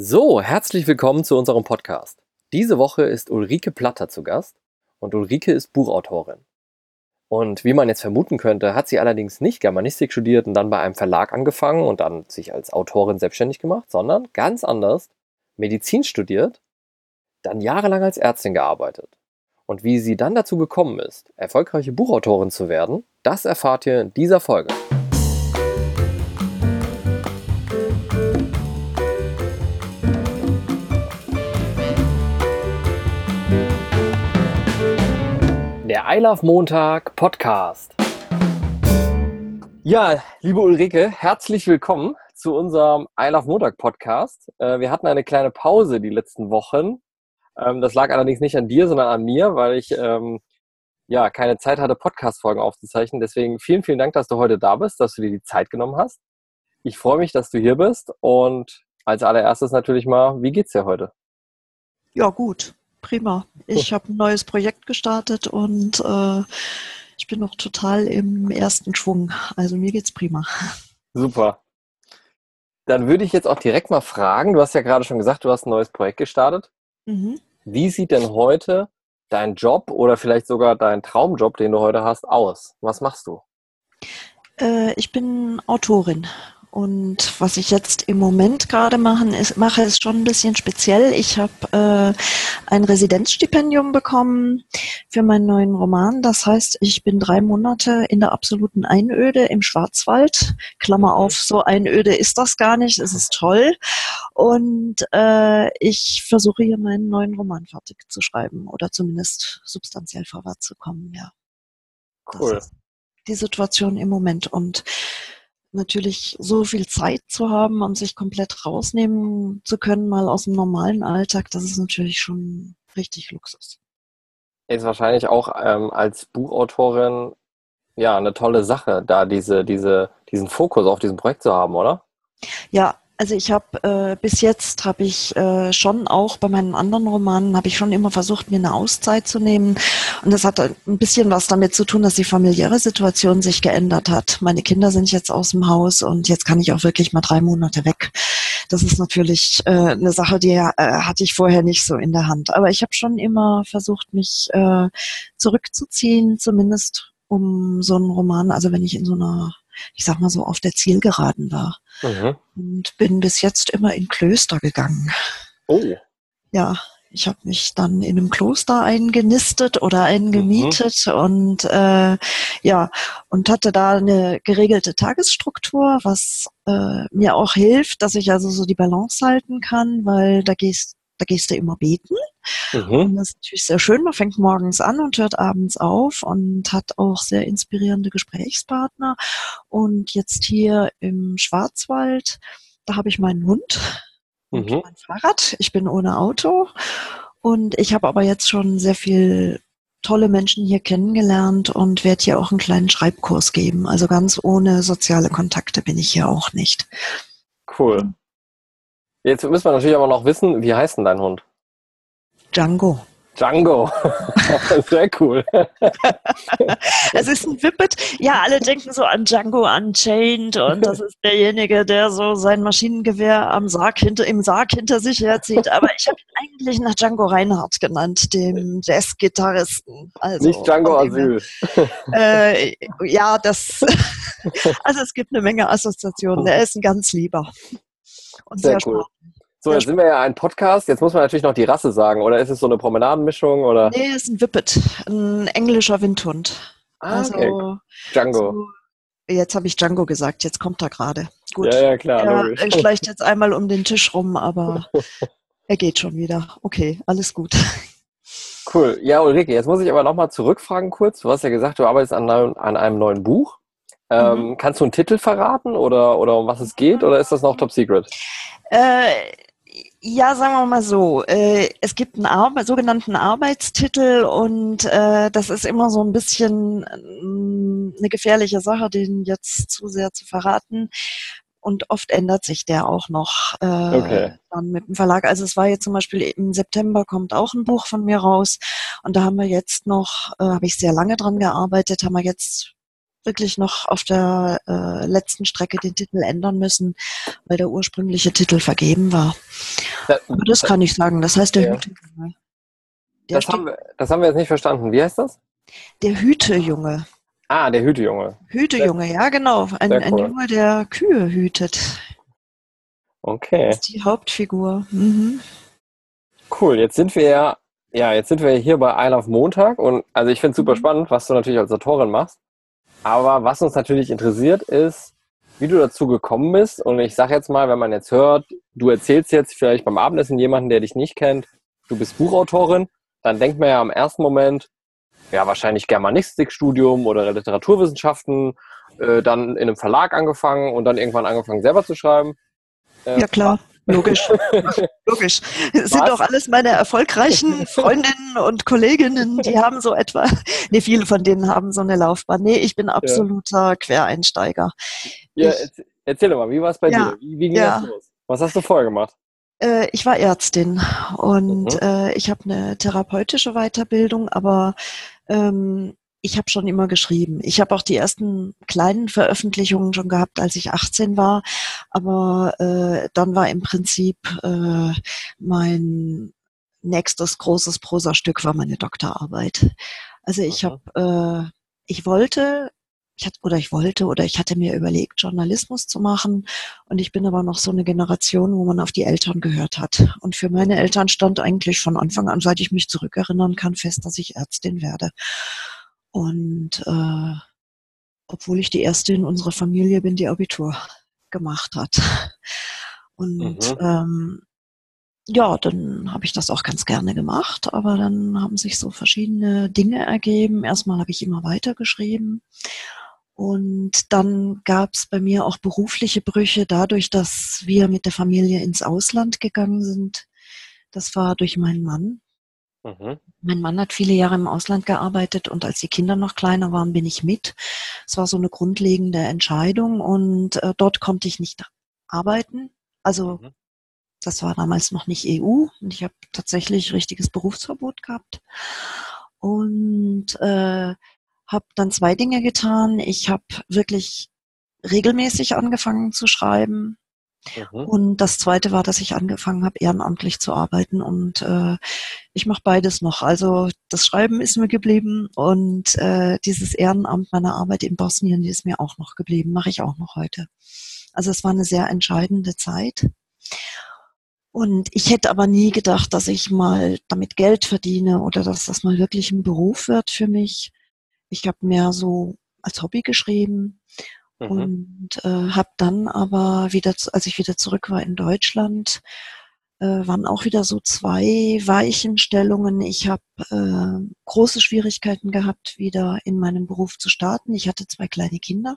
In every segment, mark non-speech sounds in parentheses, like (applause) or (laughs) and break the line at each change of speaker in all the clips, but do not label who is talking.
So, herzlich willkommen zu unserem Podcast. Diese Woche ist Ulrike Platter zu Gast und Ulrike ist Buchautorin. Und wie man jetzt vermuten könnte, hat sie allerdings nicht Germanistik studiert und dann bei einem Verlag angefangen und dann sich als Autorin selbstständig gemacht, sondern ganz anders Medizin studiert, dann jahrelang als Ärztin gearbeitet. Und wie sie dann dazu gekommen ist, erfolgreiche Buchautorin zu werden, das erfahrt ihr in dieser Folge. Der I Love Montag Podcast. Ja, liebe Ulrike, herzlich willkommen zu unserem I Love Montag Podcast. Äh, wir hatten eine kleine Pause die letzten Wochen. Ähm, das lag allerdings nicht an dir, sondern an mir, weil ich ähm, ja keine Zeit hatte, Podcast-Folgen aufzuzeichnen. Deswegen vielen, vielen Dank, dass du heute da bist, dass du dir die Zeit genommen hast. Ich freue mich, dass du hier bist und als allererstes natürlich mal, wie geht's dir heute?
Ja, gut prima. Ich habe ein neues Projekt gestartet und äh, ich bin noch total im ersten Schwung. Also mir geht's prima.
Super. Dann würde ich jetzt auch direkt mal fragen, du hast ja gerade schon gesagt, du hast ein neues Projekt gestartet. Mhm. Wie sieht denn heute dein Job oder vielleicht sogar dein Traumjob, den du heute hast, aus? Was machst du?
Äh, ich bin Autorin und was ich jetzt im Moment gerade machen, ist, mache, ist schon ein bisschen speziell. Ich habe äh, ein Residenzstipendium bekommen für meinen neuen Roman. Das heißt, ich bin drei Monate in der absoluten Einöde im Schwarzwald. Klammer auf, so Einöde ist das gar nicht. Es ist toll. Und äh, ich versuche hier meinen neuen Roman fertig zu schreiben oder zumindest substanziell vorwärts zu kommen. Ja. Cool. die Situation im Moment. Und natürlich so viel Zeit zu haben und sich komplett rausnehmen zu können, mal aus dem normalen Alltag, das ist natürlich schon richtig Luxus.
Ist wahrscheinlich auch ähm, als Buchautorin ja eine tolle Sache, da diese, diese, diesen Fokus auf diesem Projekt zu haben, oder?
Ja, also ich habe äh, bis jetzt habe ich äh, schon auch bei meinen anderen Romanen habe ich schon immer versucht mir eine Auszeit zu nehmen und das hat ein bisschen was damit zu tun, dass die familiäre Situation sich geändert hat. Meine Kinder sind jetzt aus dem Haus und jetzt kann ich auch wirklich mal drei Monate weg. Das ist natürlich äh, eine Sache, die äh, hatte ich vorher nicht so in der Hand. Aber ich habe schon immer versucht, mich äh, zurückzuziehen, zumindest um so einen Roman. Also wenn ich in so einer ich sag mal so, auf der Zielgeraden war. Mhm. Und bin bis jetzt immer in Klöster gegangen.
Oh.
Ja, ich habe mich dann in einem Kloster eingenistet oder eingemietet mhm. und äh, ja und hatte da eine geregelte Tagesstruktur, was äh, mir auch hilft, dass ich also so die Balance halten kann, weil da gehst da gehst du immer beten. Mhm. Und das ist natürlich sehr schön. Man fängt morgens an und hört abends auf und hat auch sehr inspirierende Gesprächspartner. Und jetzt hier im Schwarzwald, da habe ich meinen Hund und mhm. mein Fahrrad. Ich bin ohne Auto. Und ich habe aber jetzt schon sehr viel tolle Menschen hier kennengelernt und werde hier auch einen kleinen Schreibkurs geben. Also ganz ohne soziale Kontakte bin ich hier auch nicht.
Cool. Jetzt müssen wir natürlich aber noch wissen, wie heißt denn dein Hund?
Django.
Django. (laughs) Sehr cool. (laughs)
es ist ein Whippet. Ja, alle denken so an Django Unchained und das ist derjenige, der so sein Maschinengewehr am Sarg hinter, im Sarg hinter sich herzieht. Aber ich habe ihn eigentlich nach Django Reinhardt genannt, dem Jazz-Gitarristen.
Also, Nicht Django Asyl. (laughs)
Äh, ja, das. also es gibt eine Menge Assoziationen. Er ist ein ganz lieber.
Und sehr, sehr cool. So, jetzt sind wir ja ein Podcast. Jetzt muss man natürlich noch die Rasse sagen. Oder ist es so eine Promenadenmischung? Oder?
Nee, es ist ein Whippet. Ein englischer Windhund.
Ah, also, okay. Django. So,
jetzt habe ich Django gesagt. Jetzt kommt er gerade.
Gut. Ja, ja, klar.
Er, er schleicht (laughs) jetzt einmal um den Tisch rum, aber (laughs) er geht schon wieder. Okay, alles gut.
Cool. Ja, Ulrike, jetzt muss ich aber nochmal zurückfragen kurz. Du hast ja gesagt, du arbeitest an, an einem neuen Buch. Ähm, mhm. Kannst du einen Titel verraten oder, oder um was es geht oder ist das noch top secret?
Äh, ja, sagen wir mal so. Äh, es gibt einen Arbe sogenannten Arbeitstitel und äh, das ist immer so ein bisschen äh, eine gefährliche Sache, den jetzt zu sehr zu verraten. Und oft ändert sich der auch noch äh, okay. dann mit dem Verlag. Also es war jetzt zum Beispiel im September kommt auch ein Buch von mir raus und da haben wir jetzt noch, habe ich sehr lange dran gearbeitet, haben wir jetzt wirklich noch auf der äh, letzten Strecke den Titel ändern müssen, weil der ursprüngliche Titel vergeben war. Das, das kann ich sagen. Das heißt der ja.
Hütejunge. Der das, haben wir, das haben wir jetzt nicht verstanden. Wie heißt das?
Der Hütejunge.
Ah, der Hütejunge.
Hütejunge, ja genau. Ein, cool. ein Junge, der Kühe hütet.
Okay. Das
ist die Hauptfigur. Mhm.
Cool, jetzt sind wir ja, ja, jetzt sind wir hier bei Isle of Montag und also ich finde es super mhm. spannend, was du natürlich als Autorin machst. Aber was uns natürlich interessiert ist, wie du dazu gekommen bist. Und ich sage jetzt mal, wenn man jetzt hört, du erzählst jetzt vielleicht beim Abendessen jemanden, der dich nicht kennt, du bist Buchautorin, dann denkt man ja im ersten Moment, ja, wahrscheinlich Germanistikstudium oder Literaturwissenschaften, äh, dann in einem Verlag angefangen und dann irgendwann angefangen selber zu schreiben.
Äh, ja, klar. Logisch. (laughs) Logisch. Das sind doch alles meine erfolgreichen Freundinnen und Kolleginnen, die (laughs) haben so etwa, nee, viele von denen haben so eine Laufbahn. Nee, ich bin absoluter ja. Quereinsteiger.
Ja, ich, erzähl doch mal, wie war es bei ja, dir? Wie, wie ging das los? Was hast du vorher gemacht?
Äh, ich war Ärztin und mhm. äh, ich habe eine therapeutische Weiterbildung, aber ähm, ich habe schon immer geschrieben. Ich habe auch die ersten kleinen Veröffentlichungen schon gehabt, als ich 18 war. Aber äh, dann war im Prinzip äh, mein nächstes großes Prosastück war meine Doktorarbeit. Also ich habe, äh, ich wollte, ich hatte, oder ich wollte, oder ich hatte mir überlegt, Journalismus zu machen. Und ich bin aber noch so eine Generation, wo man auf die Eltern gehört hat. Und für meine Eltern stand eigentlich von Anfang an, seit ich mich zurückerinnern kann, fest, dass ich Ärztin werde. Und äh, obwohl ich die erste in unserer Familie bin, die Abitur gemacht hat. Und mhm. ähm, ja, dann habe ich das auch ganz gerne gemacht, aber dann haben sich so verschiedene Dinge ergeben. Erstmal habe ich immer weitergeschrieben und dann gab es bei mir auch berufliche Brüche dadurch, dass wir mit der Familie ins Ausland gegangen sind. Das war durch meinen Mann. Mhm. Mein Mann hat viele Jahre im Ausland gearbeitet und als die Kinder noch kleiner waren, bin ich mit. Es war so eine grundlegende Entscheidung und äh, dort konnte ich nicht arbeiten. Also mhm. das war damals noch nicht EU und ich habe tatsächlich richtiges Berufsverbot gehabt und äh, habe dann zwei Dinge getan. Ich habe wirklich regelmäßig angefangen zu schreiben Mhm. Und das Zweite war, dass ich angefangen habe, ehrenamtlich zu arbeiten. Und äh, ich mache beides noch. Also das Schreiben ist mir geblieben und äh, dieses Ehrenamt meiner Arbeit in Bosnien, die ist mir auch noch geblieben, mache ich auch noch heute. Also es war eine sehr entscheidende Zeit. Und ich hätte aber nie gedacht, dass ich mal damit Geld verdiene oder dass das mal wirklich ein Beruf wird für mich. Ich habe mehr so als Hobby geschrieben Mhm. Und äh, habe dann aber wieder, als ich wieder zurück war in Deutschland, äh, waren auch wieder so zwei Weichenstellungen. Ich habe äh, große Schwierigkeiten gehabt, wieder in meinem Beruf zu starten. Ich hatte zwei kleine Kinder.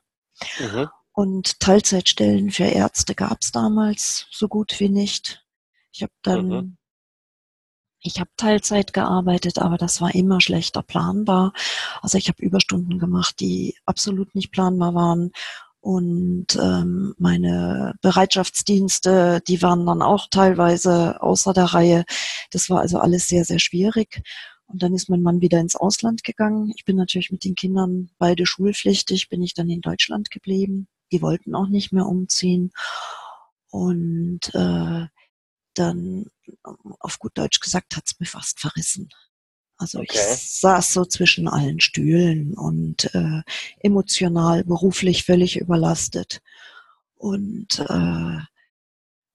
Mhm. Und Teilzeitstellen für Ärzte gab es damals so gut wie nicht. Ich habe dann mhm. Ich habe Teilzeit gearbeitet, aber das war immer schlechter planbar. Also ich habe Überstunden gemacht, die absolut nicht planbar waren. Und ähm, meine Bereitschaftsdienste, die waren dann auch teilweise außer der Reihe. Das war also alles sehr, sehr schwierig. Und dann ist mein Mann wieder ins Ausland gegangen. Ich bin natürlich mit den Kindern beide schulpflichtig, bin ich dann in Deutschland geblieben. Die wollten auch nicht mehr umziehen. Und äh, dann, auf gut Deutsch gesagt, hat's mir fast verrissen. Also okay. ich saß so zwischen allen Stühlen und äh, emotional, beruflich völlig überlastet. Und äh,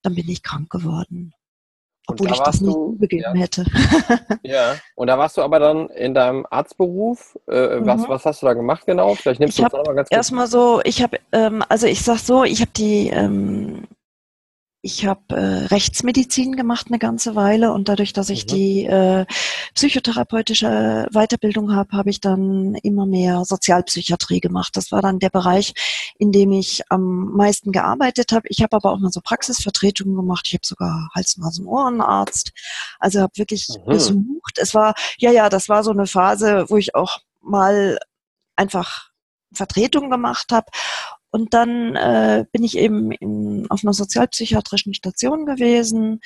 dann bin ich krank geworden. Obwohl da ich das nicht begeben ja. hätte. (laughs)
ja, und da warst du aber dann in deinem Arztberuf. Äh, was, mhm. was hast du da gemacht genau?
Vielleicht nimmst ich du uns auch mal ganz kurz. Erstmal so, ich habe, ähm, also ich sag so, ich habe die ähm, ich habe äh, Rechtsmedizin gemacht eine ganze Weile und dadurch, dass ich mhm. die äh, psychotherapeutische Weiterbildung habe, habe ich dann immer mehr Sozialpsychiatrie gemacht. Das war dann der Bereich, in dem ich am meisten gearbeitet habe. Ich habe aber auch mal so Praxisvertretungen gemacht. Ich habe sogar Hals-, Nasen-, Ohrenarzt. Also habe wirklich mhm. gesucht. Es war, ja, ja, das war so eine Phase, wo ich auch mal einfach Vertretung gemacht habe und dann äh, bin ich eben in, auf einer sozialpsychiatrischen Station gewesen.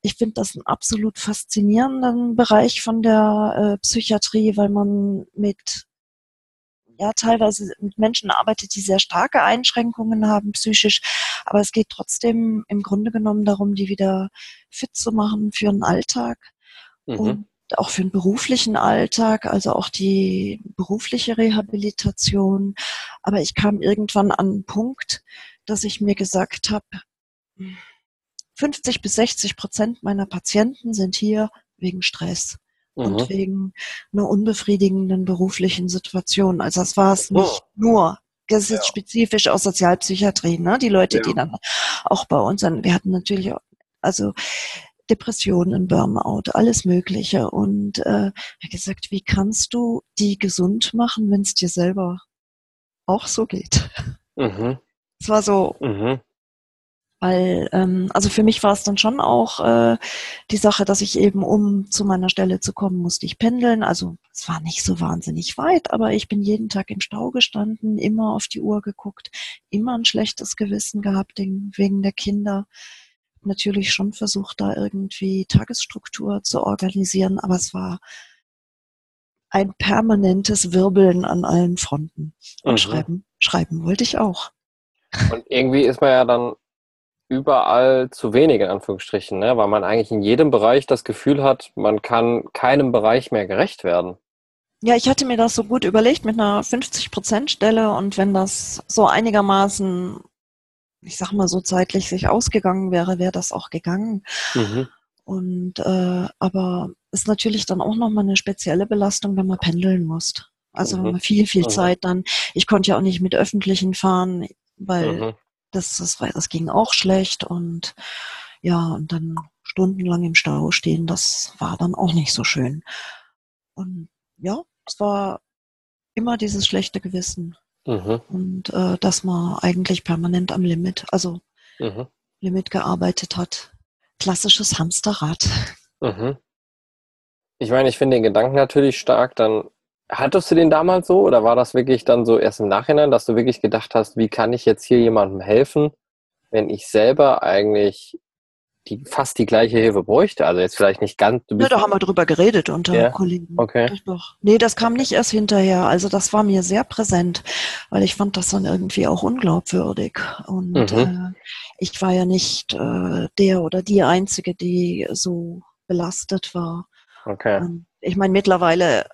Ich finde das einen absolut faszinierenden Bereich von der äh, Psychiatrie, weil man mit ja teilweise mit Menschen arbeitet, die sehr starke Einschränkungen haben psychisch, aber es geht trotzdem im Grunde genommen darum, die wieder fit zu machen für einen Alltag mhm. und auch für den beruflichen Alltag, also auch die berufliche Rehabilitation. Aber ich kam irgendwann an einen Punkt, dass ich mir gesagt habe, 50 bis 60 Prozent meiner Patienten sind hier wegen Stress mhm. und wegen einer unbefriedigenden beruflichen Situation. Also das war es nicht oh. nur. Das ist ja. spezifisch aus Sozialpsychiatrie, ne? Die Leute, ja. die dann auch bei uns sind. Wir hatten natürlich auch, also Depressionen, Burnout, alles Mögliche. Und äh, er gesagt, wie kannst du die gesund machen, wenn es dir selber auch so geht? Mhm. Es war so, mhm. Weil, ähm, also für mich war es dann schon auch äh, die Sache, dass ich eben, um zu meiner Stelle zu kommen, musste ich pendeln. Also es war nicht so wahnsinnig weit, aber ich bin jeden Tag im Stau gestanden, immer auf die Uhr geguckt, immer ein schlechtes Gewissen gehabt wegen der Kinder. Natürlich schon versucht, da irgendwie Tagesstruktur zu organisieren, aber es war ein permanentes Wirbeln an allen Fronten. Und mhm. schreiben, schreiben wollte ich auch.
Und irgendwie ist man ja dann überall zu wenig, in Anführungsstrichen, ne? weil man eigentlich in jedem Bereich das Gefühl hat, man kann keinem Bereich mehr gerecht werden.
Ja, ich hatte mir das so gut überlegt mit einer 50-Prozent-Stelle und wenn das so einigermaßen, ich sag mal so zeitlich sich ausgegangen wäre, wäre das auch gegangen. Mhm. Und äh, aber ist natürlich dann auch nochmal eine spezielle Belastung, wenn man pendeln muss. Also mhm. wenn man viel, viel mhm. Zeit dann, ich konnte ja auch nicht mit öffentlichen fahren, weil mhm. Das, das, das ging auch schlecht und ja, und dann stundenlang im Stau stehen, das war dann auch nicht so schön. Und ja, es war immer dieses schlechte Gewissen. Mhm. Und äh, dass man eigentlich permanent am Limit, also mhm. Limit gearbeitet hat. Klassisches Hamsterrad. Mhm.
Ich meine, ich finde den Gedanken natürlich stark, dann Hattest du den damals so oder war das wirklich dann so erst im Nachhinein, dass du wirklich gedacht hast, wie kann ich jetzt hier jemandem helfen, wenn ich selber eigentlich die, fast die gleiche Hilfe bräuchte? Also jetzt vielleicht nicht ganz.
Ja, da haben wir drüber geredet unter ja? Kollegen.
Okay.
Doch. Nee, das kam nicht erst hinterher. Also das war mir sehr präsent, weil ich fand das dann irgendwie auch unglaubwürdig. Und mhm. äh, ich war ja nicht äh, der oder die Einzige, die so belastet war.
Okay. Und
ich meine, mittlerweile,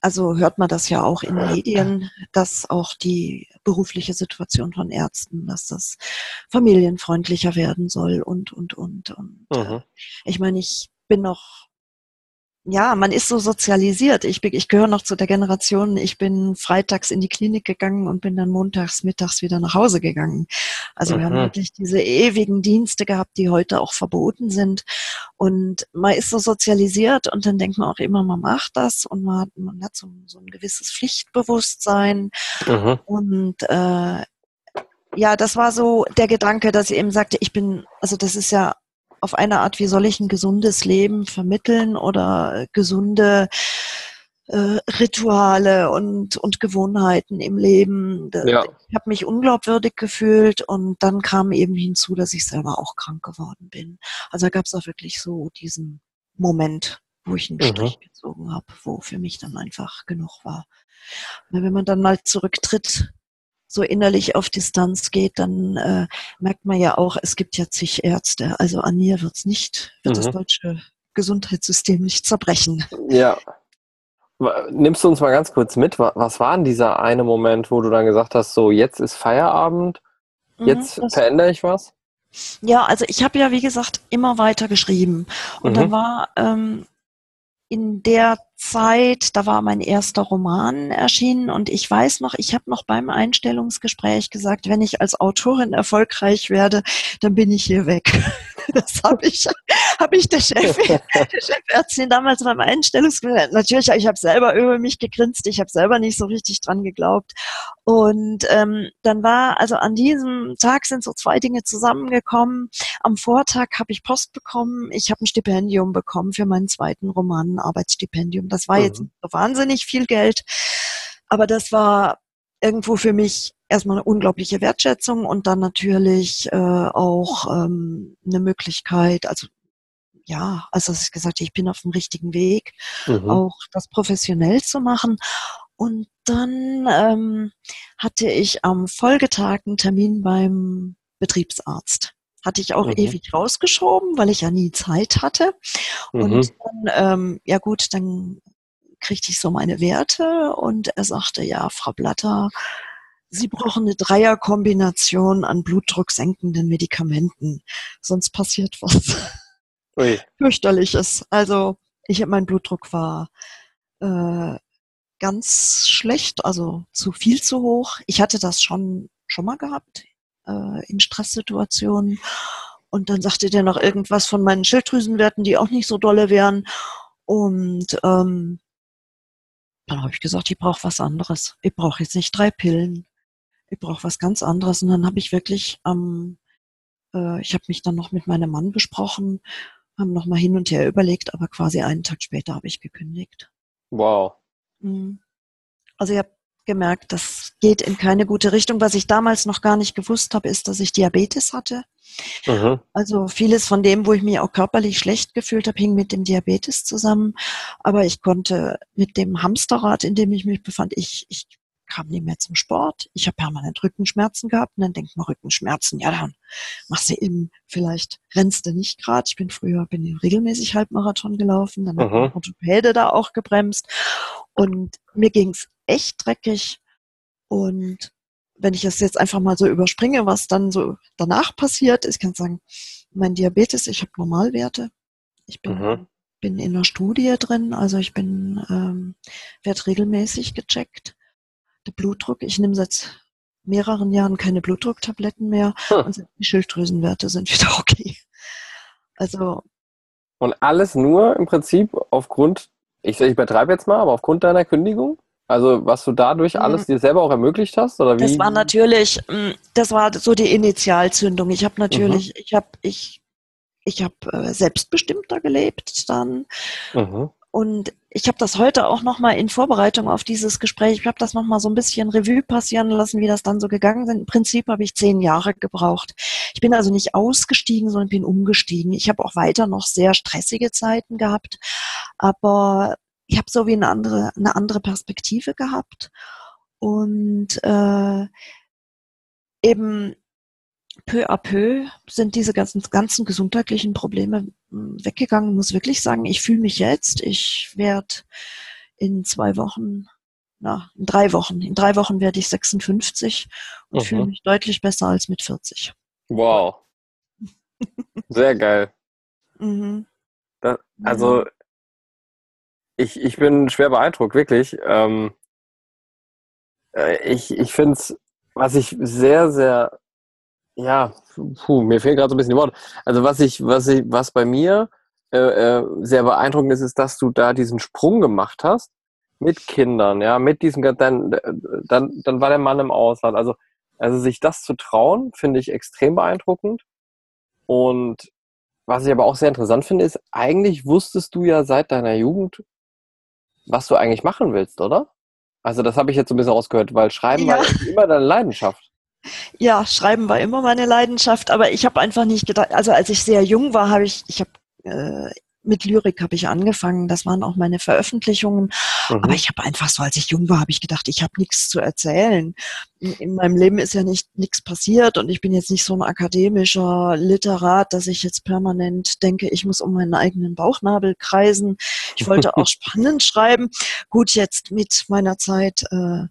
also hört man das ja auch in Medien, dass auch die berufliche Situation von Ärzten, dass das familienfreundlicher werden soll und, und, und. Und mhm. ich meine, ich bin noch ja, man ist so sozialisiert. Ich, bin, ich gehöre noch zu der Generation, ich bin freitags in die Klinik gegangen und bin dann montags, mittags wieder nach Hause gegangen. Also mhm. wir haben wirklich diese ewigen Dienste gehabt, die heute auch verboten sind. Und man ist so sozialisiert und dann denkt man auch immer, man macht das und man hat, man hat so, so ein gewisses Pflichtbewusstsein. Mhm. Und äh, ja, das war so der Gedanke, dass ich eben sagte, ich bin, also das ist ja auf eine Art, wie soll ich ein gesundes Leben vermitteln oder gesunde äh, Rituale und, und Gewohnheiten im Leben. Ja. Ich habe mich unglaubwürdig gefühlt und dann kam eben hinzu, dass ich selber auch krank geworden bin. Also da gab es auch wirklich so diesen Moment, wo ich einen mhm. Strich gezogen habe, wo für mich dann einfach genug war. Weil wenn man dann mal zurücktritt, so innerlich auf Distanz geht, dann äh, merkt man ja auch, es gibt ja zig Ärzte. Also an mir wird's nicht, wird mhm. das deutsche Gesundheitssystem nicht zerbrechen.
Ja. Nimmst du uns mal ganz kurz mit, was war denn dieser eine Moment, wo du dann gesagt hast, so jetzt ist Feierabend, mhm, jetzt mhm, verändere ich was?
Ja, also ich habe ja, wie gesagt, immer weiter geschrieben. Und mhm. dann war ähm, in der Zeit, da war mein erster Roman erschienen und ich weiß noch, ich habe noch beim Einstellungsgespräch gesagt, wenn ich als Autorin erfolgreich werde, dann bin ich hier weg. (laughs) (laughs) Das habe ich, hab ich der, Chef, (laughs) der Chefärztin damals beim Einstellungsgespräch, natürlich, ich habe selber über mich gegrinst, ich habe selber nicht so richtig dran geglaubt. Und ähm, dann war, also an diesem Tag sind so zwei Dinge zusammengekommen. Am Vortag habe ich Post bekommen, ich habe ein Stipendium bekommen für meinen zweiten Roman, ein Arbeitsstipendium. Das war mhm. jetzt so wahnsinnig viel Geld, aber das war irgendwo für mich erstmal eine unglaubliche Wertschätzung und dann natürlich äh, auch ähm, eine Möglichkeit, also ja, also dass ich gesagt habe, ich bin auf dem richtigen Weg, mhm. auch das professionell zu machen. Und dann ähm, hatte ich am Folgetag einen Termin beim Betriebsarzt. Hatte ich auch mhm. ewig rausgeschoben, weil ich ja nie Zeit hatte. Mhm. Und dann, ähm, ja gut, dann kriegte ich so meine Werte und er sagte, ja, Frau Blatter, Sie brauchen eine Dreierkombination an blutdrucksenkenden Medikamenten, sonst passiert was Ui. fürchterliches. Also ich mein Blutdruck war äh, ganz schlecht, also zu viel zu hoch. Ich hatte das schon schon mal gehabt äh, in Stresssituationen. Und dann sagte der noch irgendwas von meinen Schilddrüsenwerten, die auch nicht so dolle wären. Und ähm, dann habe ich gesagt, ich brauche was anderes. Ich brauche jetzt nicht drei Pillen. Ich brauche was ganz anderes. Und dann habe ich wirklich, ähm, äh, ich habe mich dann noch mit meinem Mann besprochen, haben noch mal hin und her überlegt, aber quasi einen Tag später habe ich gekündigt.
Wow.
Mhm. Also ich habe gemerkt, das geht in keine gute Richtung. Was ich damals noch gar nicht gewusst habe, ist, dass ich Diabetes hatte. Mhm. Also vieles von dem, wo ich mich auch körperlich schlecht gefühlt habe, hing mit dem Diabetes zusammen. Aber ich konnte mit dem Hamsterrad, in dem ich mich befand, ich, ich kam nicht mehr zum Sport. Ich habe permanent Rückenschmerzen gehabt und dann denkt man Rückenschmerzen, ja dann machst du eben, vielleicht rennst du nicht gerade. Ich bin früher, bin regelmäßig Halbmarathon gelaufen, dann mhm. hat der Orthopäde da auch gebremst und mir ging's echt dreckig und wenn ich es jetzt einfach mal so überspringe, was dann so danach passiert, ich kann sagen, mein Diabetes, ich habe Normalwerte. Ich bin, mhm. bin in einer Studie drin, also ich bin, ähm, werde regelmäßig gecheckt der Blutdruck. Ich nehme seit mehreren Jahren keine Blutdrucktabletten mehr hm. und die Schilddrüsenwerte sind wieder (laughs) okay. Also.
Und alles nur im Prinzip aufgrund, ich, ich übertreibe jetzt mal, aber aufgrund deiner Kündigung? Also was du dadurch mhm. alles dir selber auch ermöglicht hast oder wie?
Das war natürlich, mm, das war so die Initialzündung. Ich habe natürlich, mhm. ich habe ich ich habe äh, selbstbestimmter gelebt dann. Mhm. Und ich habe das heute auch nochmal in Vorbereitung auf dieses Gespräch, ich habe das nochmal so ein bisschen Revue passieren lassen, wie das dann so gegangen ist. Im Prinzip habe ich zehn Jahre gebraucht. Ich bin also nicht ausgestiegen, sondern bin umgestiegen. Ich habe auch weiter noch sehr stressige Zeiten gehabt, aber ich habe so wie eine andere, eine andere Perspektive gehabt. Und äh, eben peu à peu sind diese ganzen, ganzen gesundheitlichen Probleme hm, weggegangen. Ich muss wirklich sagen, ich fühle mich jetzt, ich werde in zwei Wochen, na, in drei Wochen, in drei Wochen werde ich 56 und mhm. fühle mich deutlich besser als mit 40.
Wow. (laughs) Sehr geil. Mhm. Das, also, ich, ich bin schwer beeindruckt, wirklich. Ähm, äh, ich ich finde es, was ich sehr, sehr ja, puh, mir fehlen gerade so ein bisschen die Worte. Also was ich, was ich, was bei mir äh, äh, sehr beeindruckend ist, ist, dass du da diesen Sprung gemacht hast mit Kindern, ja, mit diesem, dann, dann, dann war der Mann im Ausland. Also, also sich das zu trauen, finde ich extrem beeindruckend. Und was ich aber auch sehr interessant finde, ist, eigentlich wusstest du ja seit deiner Jugend, was du eigentlich machen willst, oder? Also das habe ich jetzt so ein bisschen rausgehört, weil Schreiben ja. war immer deine Leidenschaft.
Ja, Schreiben war immer meine Leidenschaft, aber ich habe einfach nicht gedacht, also als ich sehr jung war, habe ich, ich habe äh, mit Lyrik habe ich angefangen, das waren auch meine Veröffentlichungen, mhm. aber ich habe einfach so, als ich jung war, habe ich gedacht, ich habe nichts zu erzählen. In, in, meinem Leben ist ja nicht nichts passiert und ich bin jetzt nicht so ein akademischer Literat, dass ich jetzt permanent denke, ich muss um meinen eigenen Bauchnabel kreisen. Ich wollte (laughs) auch spannend schreiben. Gut, jetzt mit meiner Zeit äh,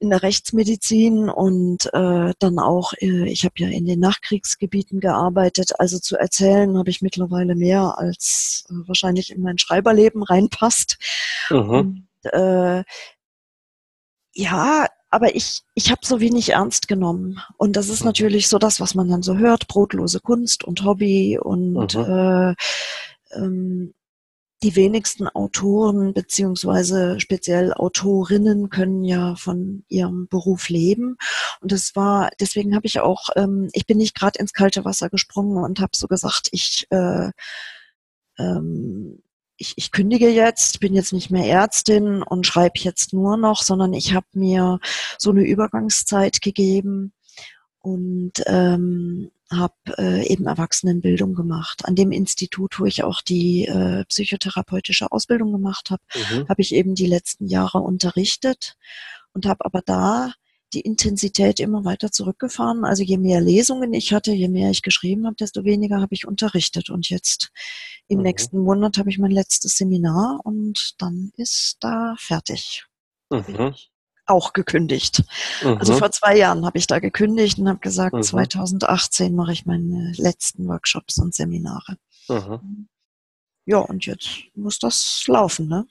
in der Rechtsmedizin und äh, dann auch, äh, ich habe ja in den Nachkriegsgebieten gearbeitet, also zu erzählen habe ich mittlerweile mehr, als äh, wahrscheinlich in mein Schreiberleben reinpasst. Mhm. Und, äh, ja, aber ich, ich habe so wenig ernst genommen. Und das ist mhm. natürlich so das, was man dann so hört, brotlose Kunst und Hobby und mhm. äh, ähm, die wenigsten Autoren beziehungsweise speziell Autorinnen können ja von ihrem Beruf leben. Und das war, deswegen habe ich auch, ähm, ich bin nicht gerade ins kalte Wasser gesprungen und habe so gesagt, ich, äh, ähm, ich, ich kündige jetzt, bin jetzt nicht mehr Ärztin und schreibe jetzt nur noch, sondern ich habe mir so eine Übergangszeit gegeben und ähm, habe äh, eben Erwachsenenbildung gemacht. An dem Institut, wo ich auch die äh, psychotherapeutische Ausbildung gemacht habe, mhm. habe ich eben die letzten Jahre unterrichtet und habe aber da die Intensität immer weiter zurückgefahren. Also je mehr Lesungen ich hatte, je mehr ich geschrieben habe, desto weniger habe ich unterrichtet. Und jetzt im mhm. nächsten Monat habe ich mein letztes Seminar und dann ist da fertig. Mhm. Auch gekündigt. Also mhm. Also vor zwei Jahren habe ich da gekündigt und habe gesagt, 2018 mhm. mache ich meine letzten Workshops und Seminare. Mhm. Ja, und jetzt muss das laufen, ne?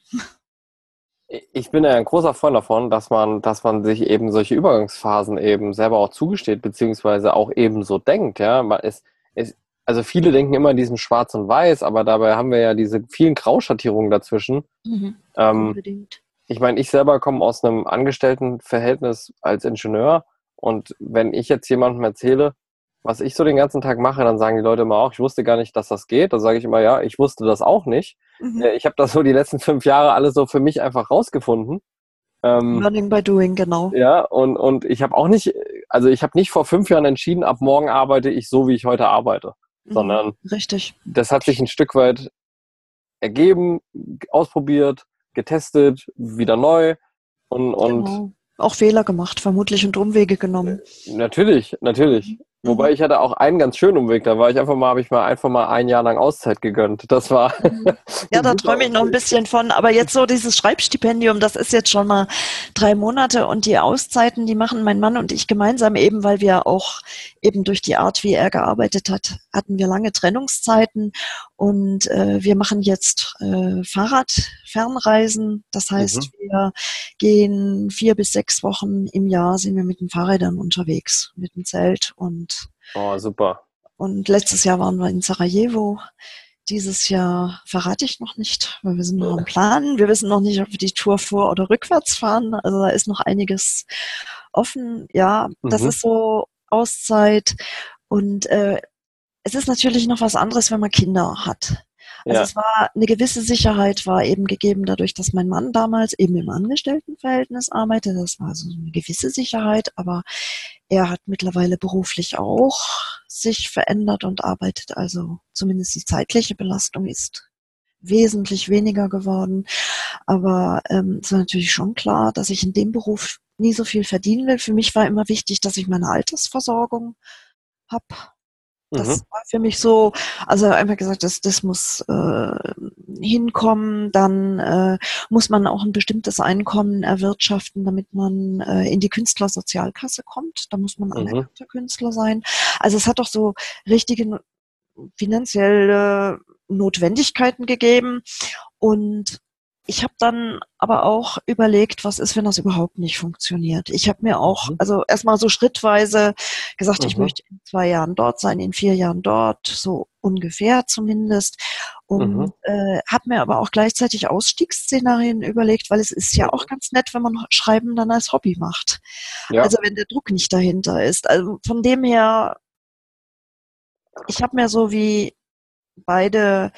ich bin ja ein großer Freund davon, dass man, dass man sich eben solche Übergangsphasen eben selber auch zugesteht, beziehungsweise auch eben so denkt, ja. Man ist, ist, also viele denken immer in diesem Schwarz und Weiß, aber dabei haben wir ja diese vielen Grauschattierungen dazwischen. Mhm, ähm, unbedingt. Ich meine, ich selber komme aus einem Angestelltenverhältnis als Ingenieur und wenn ich jetzt jemandem erzähle, was ich so den ganzen Tag mache, dann sagen die Leute immer auch, ich wusste gar nicht, dass das geht. Da sage ich immer, ja, ich wusste das auch nicht. Mhm. Äh, ich habe das so die letzten fünf Jahre alles so für mich einfach rausgefunden.
Ähm, Learning by doing, genau.
Ja, und, und ich habe auch nicht, also ich habe nicht vor fünf Jahren entschieden, ab morgen arbeite ich so, wie ich heute arbeite. Mhm, sondern
richtig.
das hat sich ein Stück weit ergeben, ausprobiert, getestet, wieder neu und, und
genau. auch Fehler gemacht, vermutlich und Umwege genommen.
Natürlich, natürlich. Wobei mhm. ich hatte auch einen ganz schönen Umweg. Da war ich einfach mal, habe ich mal einfach mal ein Jahr lang Auszeit gegönnt. Das war.
Mhm. (laughs) ja, da träume ich noch ein bisschen von. Aber jetzt so dieses Schreibstipendium, das ist jetzt schon mal drei Monate und die Auszeiten, die machen mein Mann und ich gemeinsam eben, weil wir auch eben durch die Art, wie er gearbeitet hat, hatten wir lange Trennungszeiten und äh, wir machen jetzt äh, Fahrradfernreisen. Das heißt, mhm. wir gehen vier bis sechs Wochen im Jahr sind wir mit den Fahrrädern unterwegs, mit dem Zelt und
Oh, super.
Und letztes Jahr waren wir in Sarajevo. Dieses Jahr verrate ich noch nicht, weil wir sind noch am Plan. Wir wissen noch nicht, ob wir die Tour vor- oder rückwärts fahren. Also da ist noch einiges offen. Ja, mhm. das ist so Auszeit. Und äh, es ist natürlich noch was anderes, wenn man Kinder hat. Also ja. es war eine gewisse Sicherheit war eben gegeben dadurch, dass mein Mann damals eben im Angestelltenverhältnis arbeitete. Das war so eine gewisse Sicherheit, aber er hat mittlerweile beruflich auch sich verändert und arbeitet. Also zumindest die zeitliche Belastung ist wesentlich weniger geworden. Aber ähm, es war natürlich schon klar, dass ich in dem Beruf nie so viel verdienen will. Für mich war immer wichtig, dass ich meine Altersversorgung habe. Das mhm. war für mich so, also einfach gesagt, das, das muss äh, hinkommen, dann äh, muss man auch ein bestimmtes Einkommen erwirtschaften, damit man äh, in die Künstlersozialkasse kommt. Da muss man mhm. anerkannter Künstler sein. Also es hat doch so richtige finanzielle Notwendigkeiten gegeben und ich habe dann aber auch überlegt, was ist, wenn das überhaupt nicht funktioniert. Ich habe mir auch, mhm. also erstmal so schrittweise gesagt, mhm. ich möchte in zwei Jahren dort sein, in vier Jahren dort, so ungefähr zumindest. Und mhm. äh, habe mir aber auch gleichzeitig Ausstiegsszenarien überlegt, weil es ist ja auch mhm. ganz nett, wenn man Schreiben dann als Hobby macht. Ja. Also wenn der Druck nicht dahinter ist. Also von dem her, ich habe mir so wie beide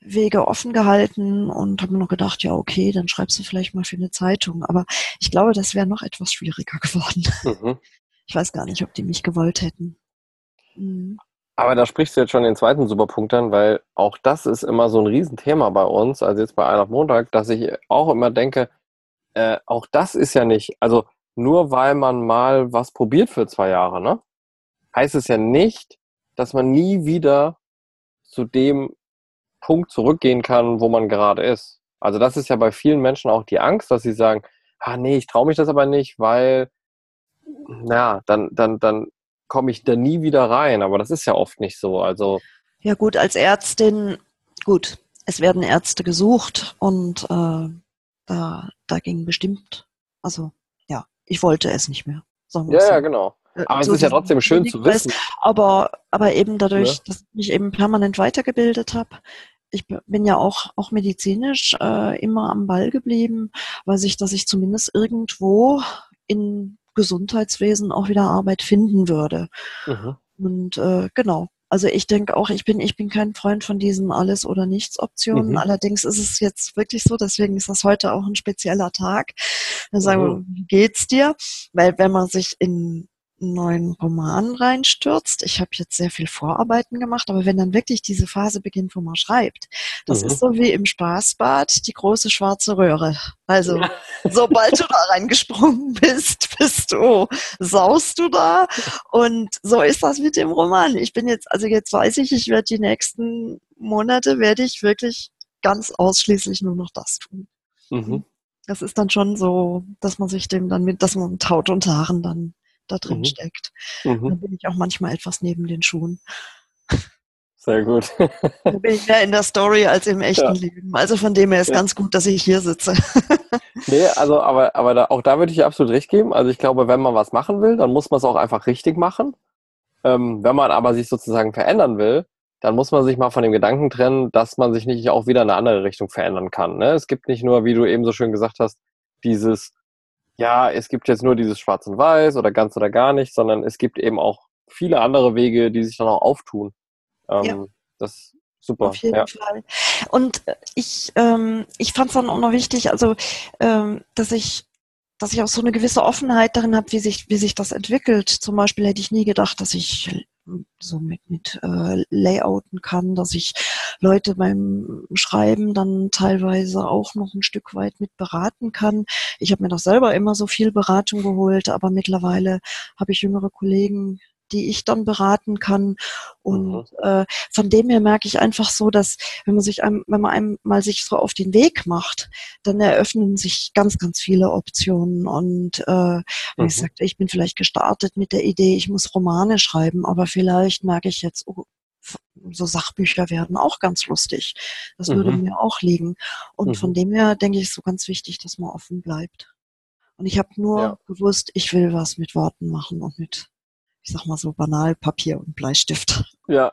Wege offen gehalten und habe mir noch gedacht, ja, okay, dann schreibst du vielleicht mal für eine Zeitung. Aber ich glaube, das wäre noch etwas schwieriger (laughs) geworden. Mhm. Ich weiß gar nicht, ob die mich gewollt hätten.
Mhm. Aber da sprichst du jetzt schon den zweiten Superpunkt an, weil auch das ist immer so ein Riesenthema bei uns, also jetzt bei Einer Montag, dass ich auch immer denke, äh, auch das ist ja nicht, also nur weil man mal was probiert für zwei Jahre, ne, heißt es ja nicht, dass man nie wieder zu dem Punkt zurückgehen kann, wo man gerade ist. Also das ist ja bei vielen Menschen auch die Angst, dass sie sagen, ah nee, ich traue mich das aber nicht, weil, naja, dann, dann, dann komme ich da nie wieder rein. Aber das ist ja oft nicht so. Also
ja gut, als Ärztin, gut, es werden Ärzte gesucht und äh, da, da ging bestimmt, also ja, ich wollte es nicht mehr.
ja, so. ja, genau. Äh, aber so es ist ja trotzdem schön zu wissen.
Aber, aber eben dadurch, ja. dass ich mich eben permanent weitergebildet habe, ich bin ja auch, auch medizinisch äh, immer am Ball geblieben, weiß ich, dass ich zumindest irgendwo in Gesundheitswesen auch wieder Arbeit finden würde. Mhm. Und äh, genau. Also ich denke auch, ich bin, ich bin kein Freund von diesen Alles- oder Nichts-Optionen. Mhm. Allerdings ist es jetzt wirklich so, deswegen ist das heute auch ein spezieller Tag. Da sagen wir, mhm. wie geht's dir? Weil wenn man sich in neuen Roman reinstürzt. Ich habe jetzt sehr viel Vorarbeiten gemacht, aber wenn dann wirklich diese Phase beginnt, wo man schreibt, das mhm. ist so wie im Spaßbad die große schwarze Röhre. Also ja. (laughs) sobald du da reingesprungen bist, bist du, saust du da. Und so ist das mit dem Roman. Ich bin jetzt, also jetzt weiß ich, ich werde die nächsten Monate, werde ich wirklich ganz ausschließlich nur noch das tun. Mhm. Das ist dann schon so, dass man sich dem dann mit, dass man mit Haut und Haaren dann da drin mhm. steckt. Mhm. Dann bin ich auch manchmal etwas neben den Schuhen.
Sehr gut. (laughs)
da bin ich mehr in der Story als im echten ja. Leben. Also von dem her ist ja. ganz gut, dass ich hier sitze. (laughs)
nee, also aber, aber da, auch da würde ich absolut recht geben. Also ich glaube, wenn man was machen will, dann muss man es auch einfach richtig machen. Ähm, wenn man aber sich sozusagen verändern will, dann muss man sich mal von dem Gedanken trennen, dass man sich nicht auch wieder in eine andere Richtung verändern kann. Ne? Es gibt nicht nur, wie du eben so schön gesagt hast, dieses ja, es gibt jetzt nur dieses Schwarz und Weiß oder ganz oder gar nicht, sondern es gibt eben auch viele andere Wege, die sich dann auch auftun. Ähm, ja. Das ist super.
Auf jeden ja. Fall. Und äh, ich, ähm, ich fand es dann auch noch wichtig, also ähm, dass ich dass ich auch so eine gewisse Offenheit darin habe, wie sich, wie sich das entwickelt. Zum Beispiel hätte ich nie gedacht, dass ich so mit, mit äh, Layouten kann, dass ich Leute beim Schreiben dann teilweise auch noch ein Stück weit mit beraten kann. Ich habe mir doch selber immer so viel Beratung geholt, aber mittlerweile habe ich jüngere Kollegen, die ich dann beraten kann. Und mhm. äh, von dem her merke ich einfach so, dass wenn man sich einem, wenn man einem mal sich so auf den Weg macht, dann eröffnen sich ganz, ganz viele Optionen. Und äh, mhm. ich sagte, ich bin vielleicht gestartet mit der Idee, ich muss Romane schreiben, aber vielleicht merke ich jetzt, oh, so Sachbücher werden auch ganz lustig. Das mhm. würde mir auch liegen. Und mhm. von dem her denke ich, ist so ganz wichtig, dass man offen bleibt. Und ich habe nur ja. gewusst, ich will was mit Worten machen und mit ich sag mal so banal, Papier und Bleistift.
Ja.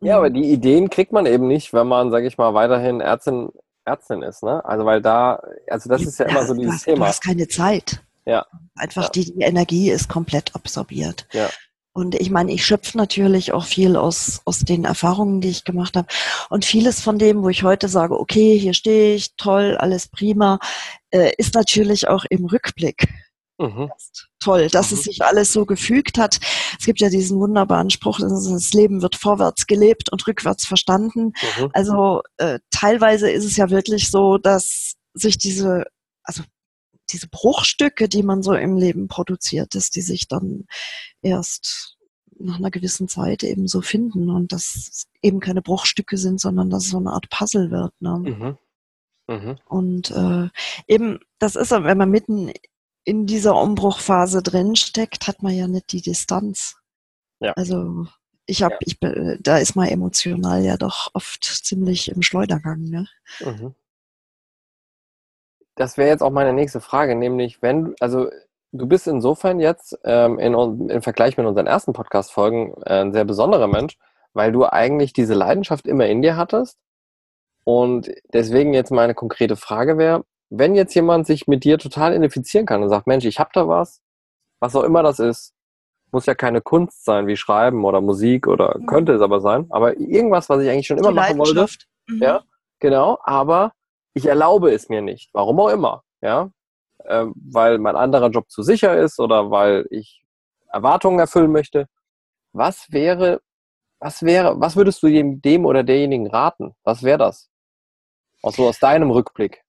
Ja, aber die Ideen kriegt man eben nicht, wenn man, sage ich mal, weiterhin Ärztin, Ärztin ist, ne? Also weil da, also das ist ja immer so dieses
du,
Thema.
Du hast keine Zeit.
Ja.
Einfach
ja.
Die, die Energie ist komplett absorbiert.
Ja.
Und ich meine, ich schöpfe natürlich auch viel aus, aus den Erfahrungen, die ich gemacht habe. Und vieles von dem, wo ich heute sage, okay, hier stehe ich, toll, alles prima, äh, ist natürlich auch im Rückblick Mhm. Toll, dass mhm. es sich alles so gefügt hat. Es gibt ja diesen wunderbaren Spruch, das Leben wird vorwärts gelebt und rückwärts verstanden. Mhm. Also äh, teilweise ist es ja wirklich so, dass sich diese, also diese Bruchstücke, die man so im Leben produziert, dass die sich dann erst nach einer gewissen Zeit eben so finden und dass eben keine Bruchstücke sind, sondern dass es so eine Art Puzzle wird. Ne? Mhm. Mhm. Und äh, eben, das ist, wenn man mitten in dieser Umbruchphase drin steckt, hat man ja nicht die Distanz. Ja. Also ich habe, ja. ich da ist man emotional ja doch oft ziemlich im Schleudergang. Ne? Mhm.
Das wäre jetzt auch meine nächste Frage, nämlich wenn, also du bist insofern jetzt ähm, in, im Vergleich mit unseren ersten Podcast-Folgen äh, ein sehr besonderer Mensch, weil du eigentlich diese Leidenschaft immer in dir hattest. Und deswegen jetzt meine konkrete Frage wäre, wenn jetzt jemand sich mit dir total identifizieren kann und sagt, Mensch, ich habe da was, was auch immer das ist, muss ja keine Kunst sein, wie Schreiben oder Musik oder mhm. könnte es aber sein, aber irgendwas, was ich eigentlich schon immer Die machen wollte. Mhm. Ja, genau, aber ich erlaube es mir nicht, warum auch immer, ja, äh, weil mein anderer Job zu sicher ist oder weil ich Erwartungen erfüllen möchte. Was wäre, was wäre, was würdest du dem, dem oder derjenigen raten? Was wäre das? Auch so aus deinem Rückblick